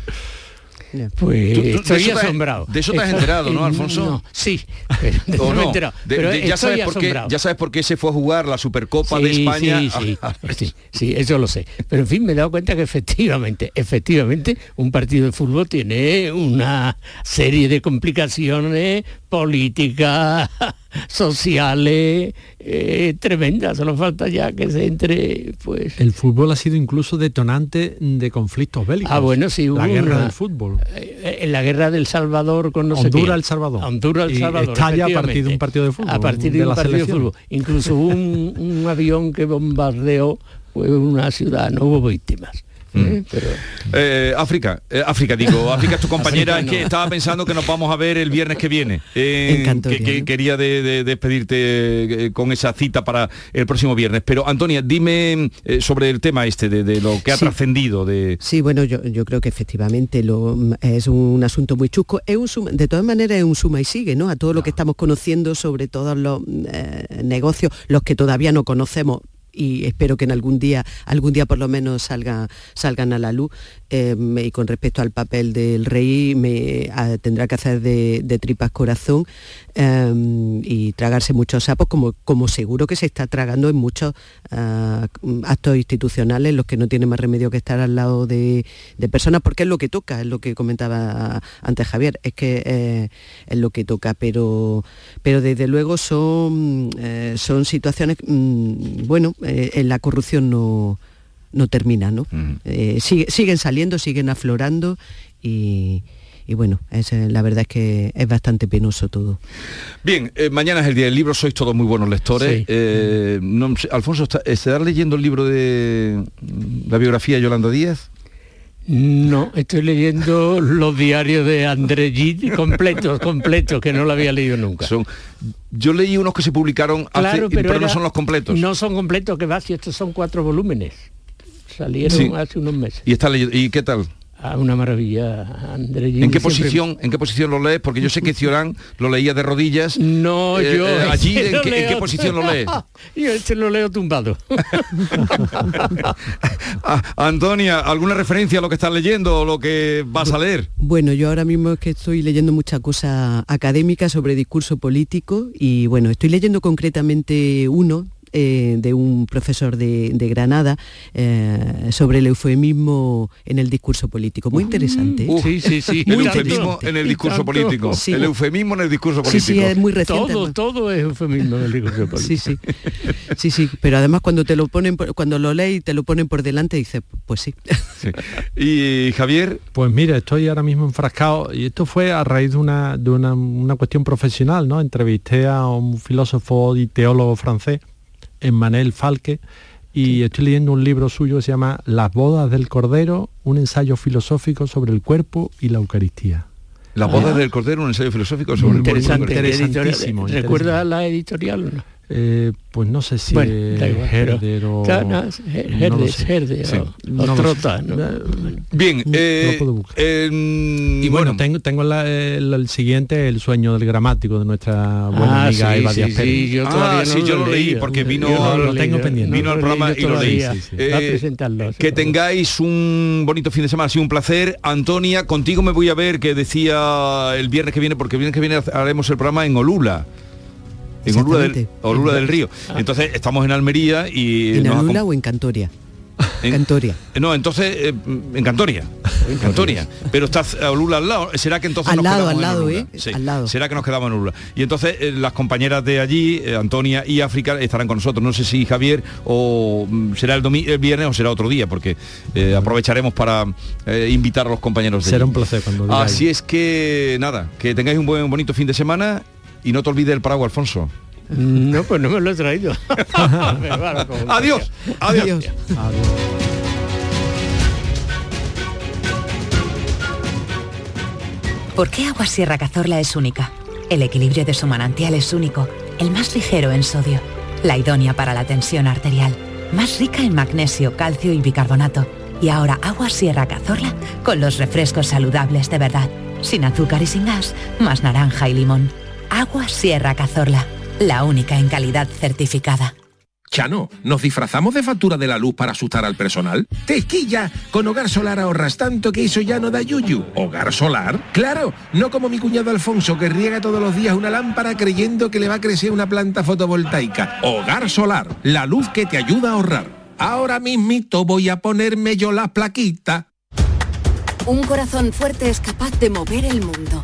Speaker 17: Pues
Speaker 1: Tú- tú- de
Speaker 17: estoy
Speaker 1: te-
Speaker 17: asombrado.
Speaker 1: de eso te has enterado, ¿no, Alfonso?
Speaker 17: no, sí, pero de eso
Speaker 1: ¿O
Speaker 17: me he
Speaker 1: no?
Speaker 17: enterado,
Speaker 1: De-
Speaker 17: pero
Speaker 1: de- ya, sabes por qué, ya sabes por qué se fue a jugar la Supercopa de España.
Speaker 17: Sí, sí, sí, sí, eso lo sé. Pero en fin, me he dado cuenta que efectivamente, efectivamente, un partido de fútbol tiene una serie de complicaciones políticas, sociales, eh, tremendas. Solo falta ya que se entre, pues.
Speaker 18: El fútbol ha sido incluso detonante de conflictos bélicos.
Speaker 17: Ah, bueno, sí, hubo
Speaker 18: La guerra
Speaker 17: una-
Speaker 18: del fútbol.
Speaker 17: eh, en la guerra del Salvador con no sé
Speaker 18: Honduras,
Speaker 17: quién.
Speaker 18: El Salvador.
Speaker 17: Honduras, El Salvador.
Speaker 18: estalla a partir de un partido de fútbol,
Speaker 17: A partir de,
Speaker 18: de
Speaker 17: un
Speaker 18: la
Speaker 17: partido
Speaker 18: selección.
Speaker 17: de fútbol. Incluso un, un avión que bombardeó pues, una ciudad, no hubo víctimas. ¿Eh? Pero
Speaker 1: Eh, África, eh, África digo, África es tu compañera, es que estaba pensando que nos vamos a ver el viernes que viene. Eh,
Speaker 19: Cantoria,
Speaker 1: que, que
Speaker 19: ¿no?
Speaker 1: quería de- de- despedirte eh, con esa cita para el próximo viernes. Pero Antonia, dime sobre el tema este, de, de lo que ha
Speaker 19: Sí.
Speaker 1: trascendido de.
Speaker 19: Sí, bueno, yo, yo creo que efectivamente lo, es un asunto muy chusco. Es un suma- de todas maneras es un suma y sigue, ¿no? A todo lo que estamos conociendo sobre todos los negocios, los que todavía no conocemos y espero que en algún día, algún día por lo menos salga, salgan a la luz. Eh, y con respecto al papel del rey, tendrá que hacer de, tripas corazón eh, y tragarse muchos sapos, como, como seguro que se está tragando en muchos ah, actos institucionales, los que no tienen más remedio que estar al lado de, personas, porque es lo que toca, es lo que comentaba antes Javier, es que eh, es lo que toca, pero, pero desde luego son, eh, son situaciones, mm, bueno, en la corrupción no, no termina, ¿no? Eh, sigue- siguen saliendo, siguen aflorando y, y bueno, es, eh, la verdad es que es bastante penoso todo.
Speaker 1: Bien, eh, mañana es el día del libro, sois todos muy buenos lectores.
Speaker 19: Sí.
Speaker 1: Eh, no Alfonso, ¿está- ¿estarás leyendo el libro de mm, la biografía de Yolanda Díaz?
Speaker 17: no, estoy leyendo los diarios de André Gide completos, completos, que no lo había leído nunca.
Speaker 1: Son, yo leí unos que se publicaron hace,
Speaker 17: Claro, pero,
Speaker 1: pero, no son los completos.
Speaker 17: No son completos, que va, si estos son cuatro volúmenes. Salieron
Speaker 1: Sí.
Speaker 17: hace unos meses.
Speaker 1: ¿Y, está leyendo- ¿Y qué tal?
Speaker 17: Ah, una maravilla, André Gide
Speaker 1: ¿En qué
Speaker 17: siempre-
Speaker 1: posición, ¿En qué posición lo lees? Porque yo sé que Ciorán lo leía de rodillas.
Speaker 17: No,
Speaker 1: Eh,
Speaker 17: yo...
Speaker 1: eh, allí, ¿en qué, en qué
Speaker 17: leo-
Speaker 1: posición lo lees?
Speaker 17: yo este lo leo tumbado.
Speaker 1: Ah, Antonia, ¿alguna referencia a lo que estás leyendo o lo que vas a leer?
Speaker 19: Bueno, yo ahora mismo es que estoy leyendo mucha cosa académica sobre discurso político y bueno, estoy leyendo concretamente uno eh, de un profesor de, de Granada eh, sobre el eufemismo en el discurso político. Muy interesante. ¿eh?
Speaker 17: Sí, sí, sí.
Speaker 1: El eufemismo en el discurso político.
Speaker 19: Sí.
Speaker 1: El eufemismo en el discurso
Speaker 19: Sí,
Speaker 1: político.
Speaker 19: sí, es muy reciente.
Speaker 17: Todo, todo es eufemismo en el discurso político.
Speaker 19: Sí, sí. Sí, sí. Pero además cuando te lo ponen, por- cuando lo lees y te lo ponen por delante, dices, pues sí.
Speaker 1: Sí. Y Javier,
Speaker 18: Pues mira, estoy ahora mismo enfrascado y esto fue a raíz de una, de una, una cuestión profesional, ¿no? Entrevisté a un filósofo y teólogo francés, Emmanuel Falque, y estoy leyendo un libro suyo que se llama Las bodas del Cordero, un ensayo filosófico sobre el cuerpo y la Eucaristía.
Speaker 1: La boda del Cordero, un ensayo filosófico sobre el cuerpo.
Speaker 17: Interesante. ¿qué editorial?
Speaker 18: Interesantísimo,
Speaker 17: ¿Recuerda la editorial o no?
Speaker 18: Eh, pues no sé si
Speaker 17: Bueno, igual, pero-
Speaker 18: Herder o...
Speaker 17: Claro, no,
Speaker 18: no
Speaker 17: Herder,
Speaker 18: sé.
Speaker 17: Herder,
Speaker 18: Sí.
Speaker 17: o-
Speaker 18: No
Speaker 17: o
Speaker 18: sé.
Speaker 17: Trota, ¿no?
Speaker 1: Bien,
Speaker 18: No
Speaker 1: eh,
Speaker 18: puedo buscar.
Speaker 1: eh,
Speaker 18: Y bueno, tengo, tengo la- el, el siguiente, El sueño del gramático de nuestra buena
Speaker 17: Ah,
Speaker 18: amiga
Speaker 17: sí,
Speaker 18: Eva
Speaker 17: sí,
Speaker 18: Díaz
Speaker 17: sí,
Speaker 18: Pérez.
Speaker 17: yo
Speaker 1: Ah,
Speaker 17: no
Speaker 1: sí, yo lo leí
Speaker 17: leído.
Speaker 1: porque vino-
Speaker 17: Yo no
Speaker 18: lo
Speaker 17: leí,
Speaker 18: tengo
Speaker 17: no
Speaker 18: pendiente.
Speaker 1: vino al programa y lo leí. Eh,
Speaker 17: presentarlo.
Speaker 1: que tengáis un bonito fin de semana, ha sido un placer. Antonia, contigo me voy a ver que decía el viernes que viene, porque el viernes que viene haremos el programa en Olula. En Olula del, del Río. Entonces estamos en Almería y...
Speaker 19: ¿En
Speaker 1: acom-
Speaker 19: o en Cantoria?
Speaker 1: en-
Speaker 19: Cantoria.
Speaker 1: No, entonces eh, en Cantoria. En Cantoria. Pero está Olula al lado. ¿Será que entonces
Speaker 19: Al
Speaker 1: nos
Speaker 19: lado,
Speaker 1: quedamos
Speaker 19: al
Speaker 1: en
Speaker 19: lado,
Speaker 1: Olula?
Speaker 19: ¿eh?
Speaker 1: Sí.
Speaker 19: Al lado.
Speaker 1: ¿Será que nos quedamos en Olula? Y entonces eh, las compañeras de allí, eh, Antonia y África, estarán con nosotros. No sé si Javier o mm, será el, domi- el viernes o será otro día, porque eh, aprovecharemos para eh, invitar a los compañeros de
Speaker 18: Será
Speaker 1: allí.
Speaker 18: un placer cuando.
Speaker 1: Así es que nada, que tengáis un buen bonito fin de semana y no te olvides el paraguas, Alfonso.
Speaker 17: No, pues no me lo he traído. Como-
Speaker 1: Adiós, adiós.
Speaker 26: ¿Por qué Agua Sierra Cazorla es única? El equilibrio de su manantial es único, el más ligero en sodio, la idónea para la tensión arterial, más rica en magnesio, calcio y bicarbonato. Y ahora Agua Sierra Cazorla con los refrescos saludables de verdad, sin azúcar y sin gas, más naranja y limón. Agua Sierra Cazorla, la única en calidad certificada.
Speaker 27: Chano, ¿nos disfrazamos de factura de la luz para asustar al personal? ¡Tequilla! Con Hogar Solar ahorras tanto que eso ya no da yuyu. ¿Hogar Solar? ¡Claro! No como mi cuñado Alfonso que riega todos los días una lámpara creyendo que le va a crecer una planta fotovoltaica. Hogar Solar, la luz que te ayuda a ahorrar. Ahora mismito voy a ponerme yo la plaquita.
Speaker 28: Un corazón fuerte es capaz de mover el mundo.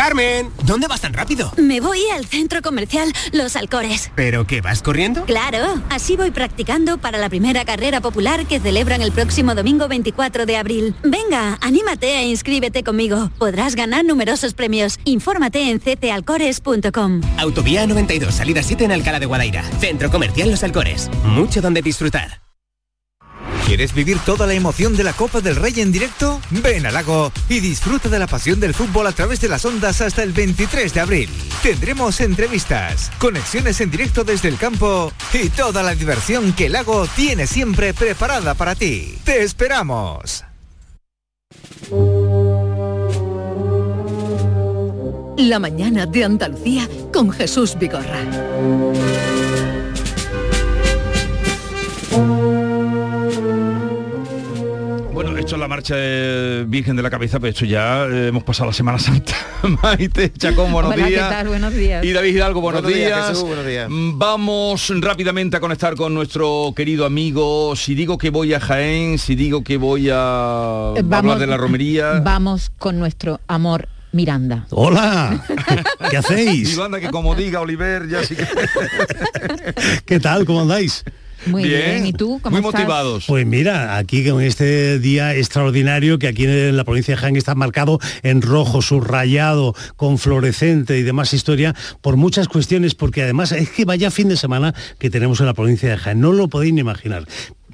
Speaker 13: Carmen, ¿dónde vas tan rápido?
Speaker 14: Me voy al centro comercial Los Alcores.
Speaker 13: ¿Pero qué vas corriendo?
Speaker 14: Claro, así voy practicando para la primera carrera popular que celebran el próximo domingo 24 de abril. Venga, anímate e inscríbete conmigo. Podrás ganar numerosos premios. Infórmate en ctalcores.com.
Speaker 13: Autovía 92, salida 7 en Alcalá de Guadaira. Centro comercial Los Alcores. Mucho donde disfrutar.
Speaker 29: ¿Quieres vivir toda la emoción de la Copa del Rey en directo? Ven al lago y disfruta de la pasión del fútbol a través de las ondas hasta el 23 de abril. Tendremos entrevistas, conexiones en directo desde el campo y toda la diversión que el lago tiene siempre preparada para ti. ¡Te esperamos!
Speaker 30: La mañana de Andalucía con Jesús Vigorra.
Speaker 1: Esto es la marcha de Virgen de la Cabeza, pero esto ya eh, hemos pasado la Semana Santa. Maite, Chacón, buenos
Speaker 5: Hola, ¿qué
Speaker 1: días.
Speaker 5: tal? Buenos días.
Speaker 1: Y David Hidalgo, buenos,
Speaker 31: Buenos días,
Speaker 1: días.
Speaker 31: Jesús, buenos días.
Speaker 1: Mm, Vamos rápidamente a conectar con nuestro querido amigo. Si digo que voy a Jaén, si digo que voy a
Speaker 32: Eh,
Speaker 1: hablar de la romería.
Speaker 32: Vamos con nuestro amor Miranda.
Speaker 33: Hola, ¿qué hacéis?
Speaker 1: Y banda que como diga Oliver, ya sí que...
Speaker 33: ¿Qué tal? ¿Cómo andáis?
Speaker 32: Muy bien. ¿Y tú? ¿Cómo
Speaker 1: Muy
Speaker 32: estás?
Speaker 1: motivados.
Speaker 33: Pues mira, aquí con este día extraordinario que aquí en la provincia de Jaén está marcado en rojo, subrayado, con fluorescente y demás historia, por muchas cuestiones, porque además es que vaya fin de semana que tenemos en la provincia de Jaén, no lo podéis ni imaginar.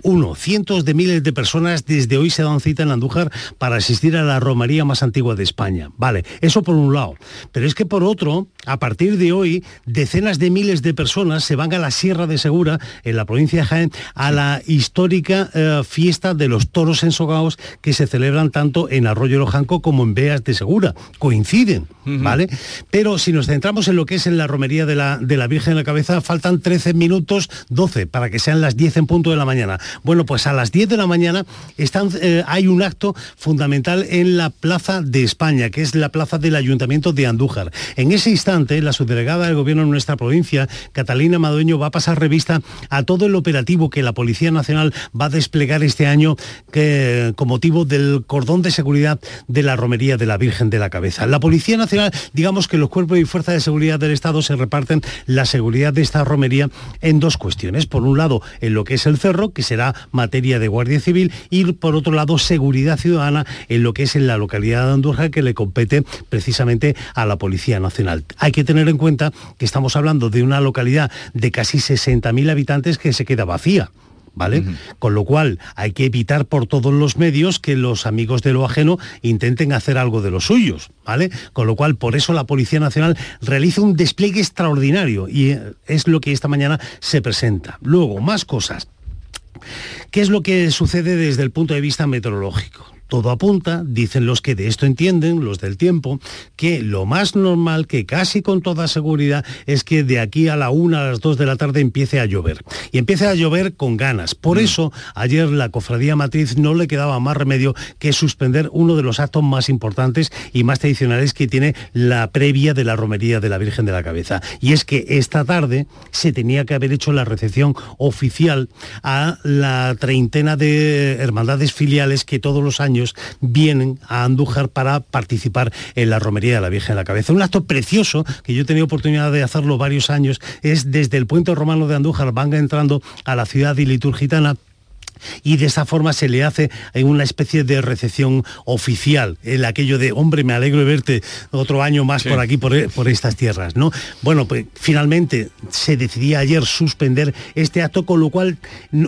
Speaker 33: Uno, cientos de miles de personas desde hoy se dan cita en Andújar para asistir a la romería más antigua de España. Vale, eso por un lado. Pero es que por otro, a partir de hoy, decenas de miles de personas se van a la Sierra de Segura, en la provincia de Jaén, a la histórica eh, fiesta de los toros ensogados que se celebran tanto en Arroyo Lojanco como en Beas de Segura. Coinciden, ¿vale? Pero si nos centramos en lo que es en la romería de la, de la Virgen de la Cabeza, faltan 13 minutos 12 para que sean las 10 en punto de la mañana. Bueno, pues a las 10 de la mañana eh, hay un acto fundamental en la Plaza de España, que es la plaza del Ayuntamiento de Andújar. En ese instante, la subdelegada del Gobierno en nuestra provincia, Catalina Madueño, va a pasar revista a todo el operativo que la Policía Nacional va a desplegar este año con motivo del cordón de seguridad de la romería de la Virgen de la Cabeza. La Policía Nacional, digamos que los cuerpos y fuerzas de seguridad del Estado se reparten la seguridad de esta romería en dos cuestiones. Por un lado, en lo que es el cerro, que será materia de Guardia Civil, y por otro lado, seguridad ciudadana en lo que es en la localidad de Andújar, que le compete precisamente a la Policía Nacional. Hay que tener en cuenta que estamos hablando de una localidad de casi 60.000 habitantes que se queda vacía. ¿vale? Con lo cual hay que evitar por todos los medios que los amigos de lo ajeno intenten hacer algo de los suyos, ¿vale? Con lo cual, por eso la Policía Nacional realiza un despliegue extraordinario y eh, es lo que esta mañana se presenta. Luego, más cosas. ¿Qué es lo que sucede desde el punto de vista meteorológico? Todo apunta, dicen los que de esto entienden, los del tiempo, que lo más normal, que casi con toda seguridad, es que de aquí a la una, a las dos de la tarde empiece a llover. Y empiece a llover con ganas. Por eso, ayer la Cofradía Matriz no le quedaba más remedio que suspender uno de los actos más importantes y más tradicionales que tiene la previa de la romería de la Virgen de la Cabeza. Y es que esta tarde se tenía que haber hecho la recepción oficial a la treintena de hermandades filiales que todos los años vienen a Andújar para participar en la romería de la Virgen de la Cabeza. Un acto precioso que yo he tenido oportunidad de hacerlo varios años es desde el puente romano de Andújar van entrando a la ciudad iliturgitana y de esa forma se le hace una especie de recepción oficial, el aquello de, hombre, me alegro de verte otro año más por aquí, por, estas tierras, ¿no? Bueno, pues finalmente se decidía ayer suspender este acto, con lo cual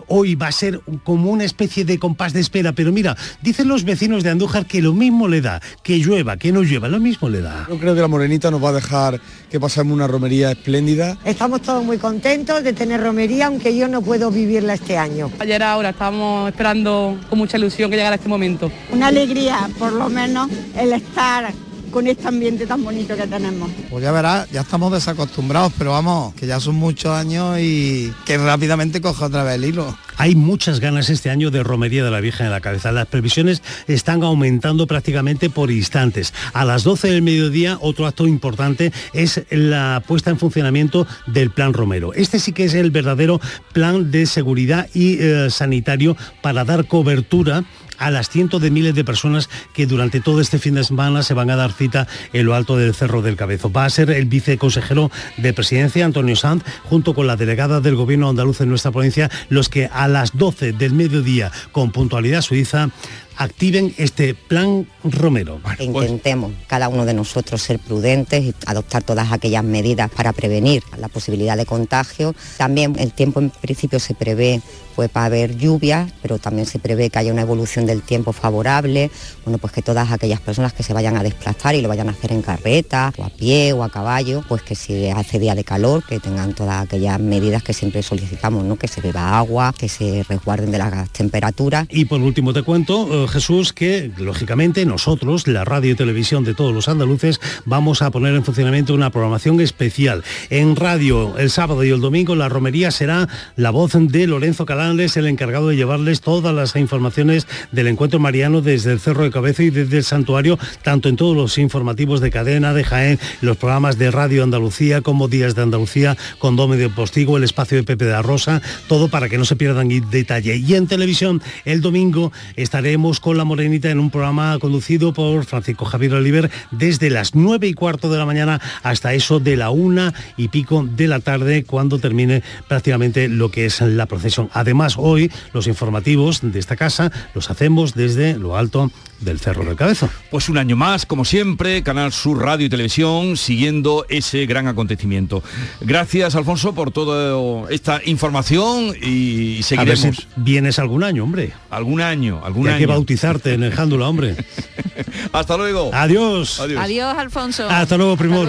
Speaker 33: hoy va a ser como una especie de compás de espera, pero mira, dicen los vecinos de Andújar que lo mismo le da, que llueva, que no llueva, lo mismo le da.
Speaker 34: Yo creo que la Morenita nos va a dejar que pasemos una romería espléndida.
Speaker 35: Estamos todos muy contentos de tener romería, aunque yo no puedo vivirla este año.
Speaker 36: Ayer ahora Estamos esperando con mucha ilusión que llegara este momento.
Speaker 35: Una alegría, por lo menos, el estar con este ambiente tan bonito que tenemos.
Speaker 34: Pues ya verás, ya estamos desacostumbrados, pero vamos, que ya son muchos años y que rápidamente coge otra vez el hilo.
Speaker 33: Hay muchas ganas este año de romería de la Virgen de la Cabeza. Las previsiones están aumentando prácticamente por instantes. A las 12 del mediodía, otro acto importante es la puesta en funcionamiento del Plan Romero. Este sí que es el verdadero plan de seguridad y eh, sanitario para dar cobertura a las cientos de miles de personas que durante todo este fin de semana se van a dar cita en lo alto del Cerro del Cabezo. Va a ser el viceconsejero de Presidencia, Antonio Sanz, junto con la delegada del Gobierno andaluz en nuestra provincia, los que a las 12 del mediodía, con puntualidad suiza, activen este plan Romero.
Speaker 37: Intentemos cada uno de nosotros ser prudentes y adoptar todas aquellas medidas para prevenir la posibilidad de contagio. También el tiempo en principio se prevé pues va a haber lluvia, pero también se prevé que haya una evolución del tiempo favorable, bueno, pues que todas aquellas personas que se vayan a desplazar y lo vayan a hacer en carreta, o a pie, o a caballo, pues que si hace día de calor, que tengan todas aquellas medidas que siempre solicitamos, ¿no? Que se beba agua, que se resguarden de las temperaturas.
Speaker 33: Y por último te cuento, eh, Jesús, que lógicamente nosotros, la radio y televisión de todos los andaluces, vamos a poner en funcionamiento una programación especial. En radio, el sábado y el domingo, la romería será la voz de Lorenzo Calán es el encargado de llevarles todas las informaciones del encuentro mariano desde el Cerro de Cabeza y desde el santuario, tanto en todos los informativos de cadena, de Jaén, los programas de Radio Andalucía como Días de Andalucía, con Dome de Postigo, el espacio de Pepe de la Rosa, todo para que no se pierdan detalle. Y en televisión, el domingo estaremos con La Morenita en un programa conducido por Francisco Javier Oliver desde las nueve y cuarto de la mañana hasta eso de la una y pico de la tarde, cuando termine prácticamente lo que es la procesión. Además, más hoy los informativos de esta casa los hacemos desde lo alto del Cerro del Cabezo.
Speaker 1: Pues un año más, como siempre, Canal Sur Radio y Televisión, siguiendo ese gran acontecimiento. Gracias, Alfonso, por toda esta información y seguiremos.
Speaker 33: vienes algún año, hombre.
Speaker 1: Algún año, algún año.
Speaker 33: Hay que bautizarte en el Jándula, hombre.
Speaker 1: Hasta luego.
Speaker 33: Adiós.
Speaker 32: Adiós. Alfonso.
Speaker 33: Hasta luego, Primor.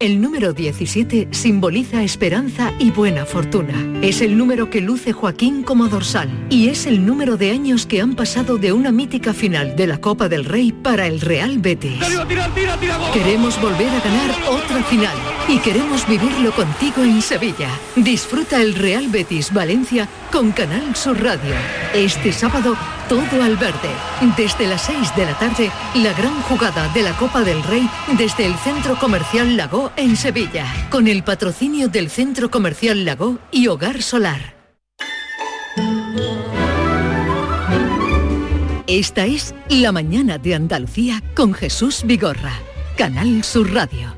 Speaker 30: El número 17 simboliza esperanza y buena fortuna. Es el número que luce Joaquín como dorsal y es el número de años que han pasado de una mítica final de la Copa del Rey para el Real Betis. Queremos volver a ganar otra final y queremos vivirlo contigo en Sevilla. Disfruta el Real Betis Valencia con Canal Sur Radio. Este sábado todo al verde. Desde las 6 de la tarde, la gran jugada de la Copa del Rey desde el Centro Comercial Lago en Sevilla, con el patrocinio del Centro Comercial Lago y Hogar Solar. Esta es La Mañana de Andalucía con Jesús Vigorra, Canal Sur Radio.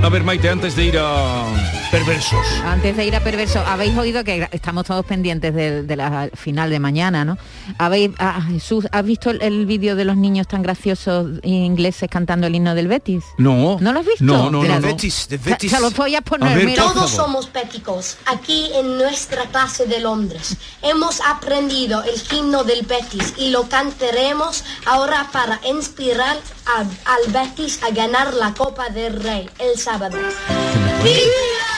Speaker 1: A ver, Maite, antes de ir a perversos.
Speaker 32: Antes de ir a perversos, habéis oído que estamos todos pendientes de, de la final de mañana, ¿no? Habéis, ah, Jesús, ¿has visto el, el vídeo de los niños tan graciosos ingleses cantando el himno del Betis?
Speaker 1: No.
Speaker 32: ¿No lo has visto?
Speaker 1: No, no,
Speaker 32: Mira,
Speaker 1: no.
Speaker 32: Se, se lo voy a poner.
Speaker 1: ver,
Speaker 32: mira.
Speaker 1: por
Speaker 38: Todos somos péticos aquí en nuestra clase de Londres. Hemos aprendido el himno del Betis y lo cantaremos ahora para inspirar a- al Betis a ganar la Copa del Rey el sábado.
Speaker 39: Comenzamos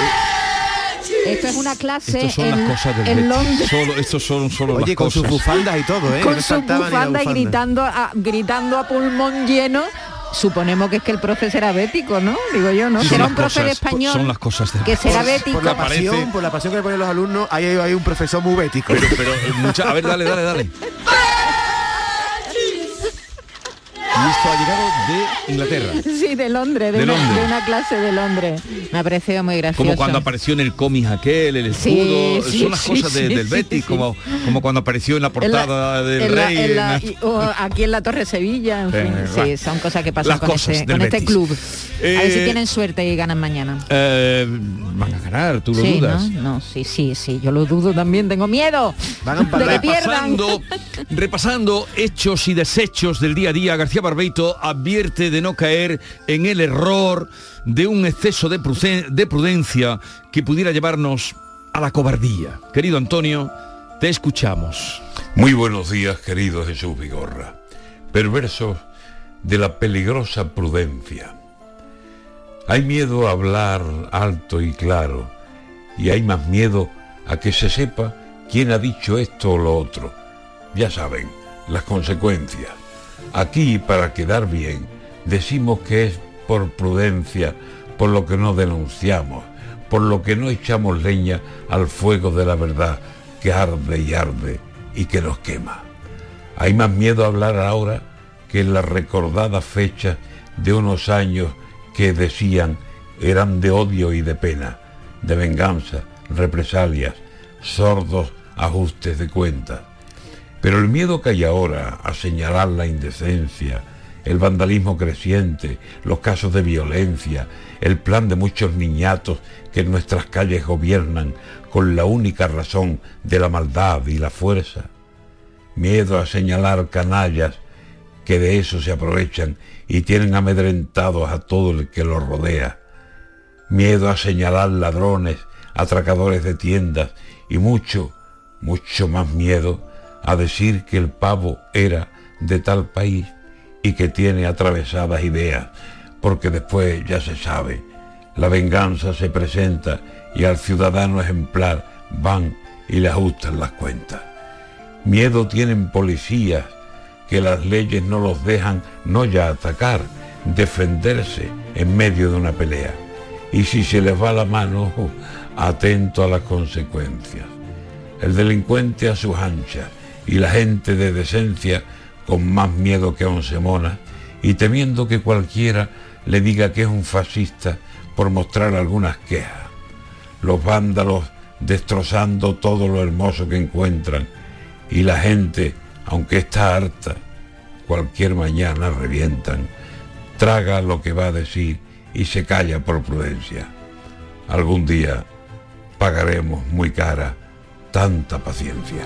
Speaker 32: es una clase
Speaker 1: son
Speaker 32: en,
Speaker 1: las cosas del
Speaker 32: en. Londres.
Speaker 1: Solo, estos son solo
Speaker 40: Oye,
Speaker 1: las
Speaker 40: con sus bufandas y todo, ¿eh?
Speaker 32: con
Speaker 40: No
Speaker 32: su
Speaker 40: saltaba ni la
Speaker 32: bufanda y gritando a, gritando a pulmón lleno. Suponemos que es que el profe será bético, ¿no? Digo yo, ¿no?
Speaker 1: Son
Speaker 32: Será un profe de español
Speaker 1: Son las cosas
Speaker 32: que será
Speaker 40: Por-
Speaker 32: bético.
Speaker 40: Por la pasión, por la pasión que le ponen los alumnos, hay, hay un profesor muy bético.
Speaker 1: Pero, pero, eh, mucha- a ver, dale, dale, dale. Esto ha llegado de Inglaterra.
Speaker 32: Sí, de Londres, de,
Speaker 1: De
Speaker 32: una,
Speaker 1: Londres.
Speaker 32: de una clase de Londres. Me ha parecido muy gracioso.
Speaker 1: Como cuando apareció en el cómic aquel, el escudo,
Speaker 32: sí,
Speaker 1: son las
Speaker 32: sí,
Speaker 1: cosas de- del Betis, como, como cuando apareció en la portada del
Speaker 32: en la-
Speaker 1: rey.
Speaker 32: en la-
Speaker 1: en la-
Speaker 32: y- o aquí en la Torre Sevilla, en
Speaker 1: Eh,
Speaker 32: fin, sí, son cosas que pasan
Speaker 1: Las
Speaker 32: con, este, con este club. a ver si
Speaker 1: Eh,
Speaker 32: tienen suerte y ganan mañana.
Speaker 1: Eh, van a ganar, tú lo dudas.
Speaker 32: ¿no? No, sí, sí, sí, yo lo dudo también, tengo miedo
Speaker 40: Van a
Speaker 32: de que
Speaker 1: repasando, repasando hechos y desechos del día a día, García Barbeito advierte de no caer en el error de un exceso de, prude- de prudencia que pudiera llevarnos a la cobardía. Querido Antonio, te escuchamos.
Speaker 41: Muy buenos días, querido Jesús Vigorra. Perversos de la peligrosa prudencia. Hay miedo a hablar alto y claro, y hay más miedo a que se sepa quién ha dicho esto o lo otro. Ya saben, las consecuencias. Aquí, para quedar bien, decimos que es por prudencia, por lo que no denunciamos, por lo que no echamos leña al fuego de la verdad que arde y arde y que nos quema. Hay más miedo a hablar ahora que en las recordadas fechas de unos años que decían eran de odio y de pena, de venganza, represalias, sordos ajustes de cuentas. Pero el miedo que hay ahora a señalar la indecencia, el vandalismo creciente, los casos de violencia, el plan de muchos niñatos que en nuestras calles gobiernan con la única razón de la maldad y la fuerza. Miedo a señalar canallas que de eso se aprovechan y tienen amedrentados a todo el que los rodea. Miedo a señalar ladrones, atracadores de tiendas y mucho, mucho más miedo a decir que el pavo era de tal país y que tiene atravesadas ideas, porque después ya se sabe, La venganza se presenta y al ciudadano ejemplar van y le ajustan las cuentas. Miedo tienen policías que las leyes no los dejan no ya atacar, defenderse en medio de una pelea. Y si se les va la mano, atento a las consecuencias. El delincuente a sus anchas y la gente de decencia con más miedo que once monas y temiendo que cualquiera le diga que es un fascista por mostrar algunas quejas. Los vándalos destrozando todo lo hermoso que encuentran y la gente, aunque está harta, cualquier mañana revientan, traga lo que va a decir y se calla por prudencia. Algún día pagaremos muy cara tanta paciencia.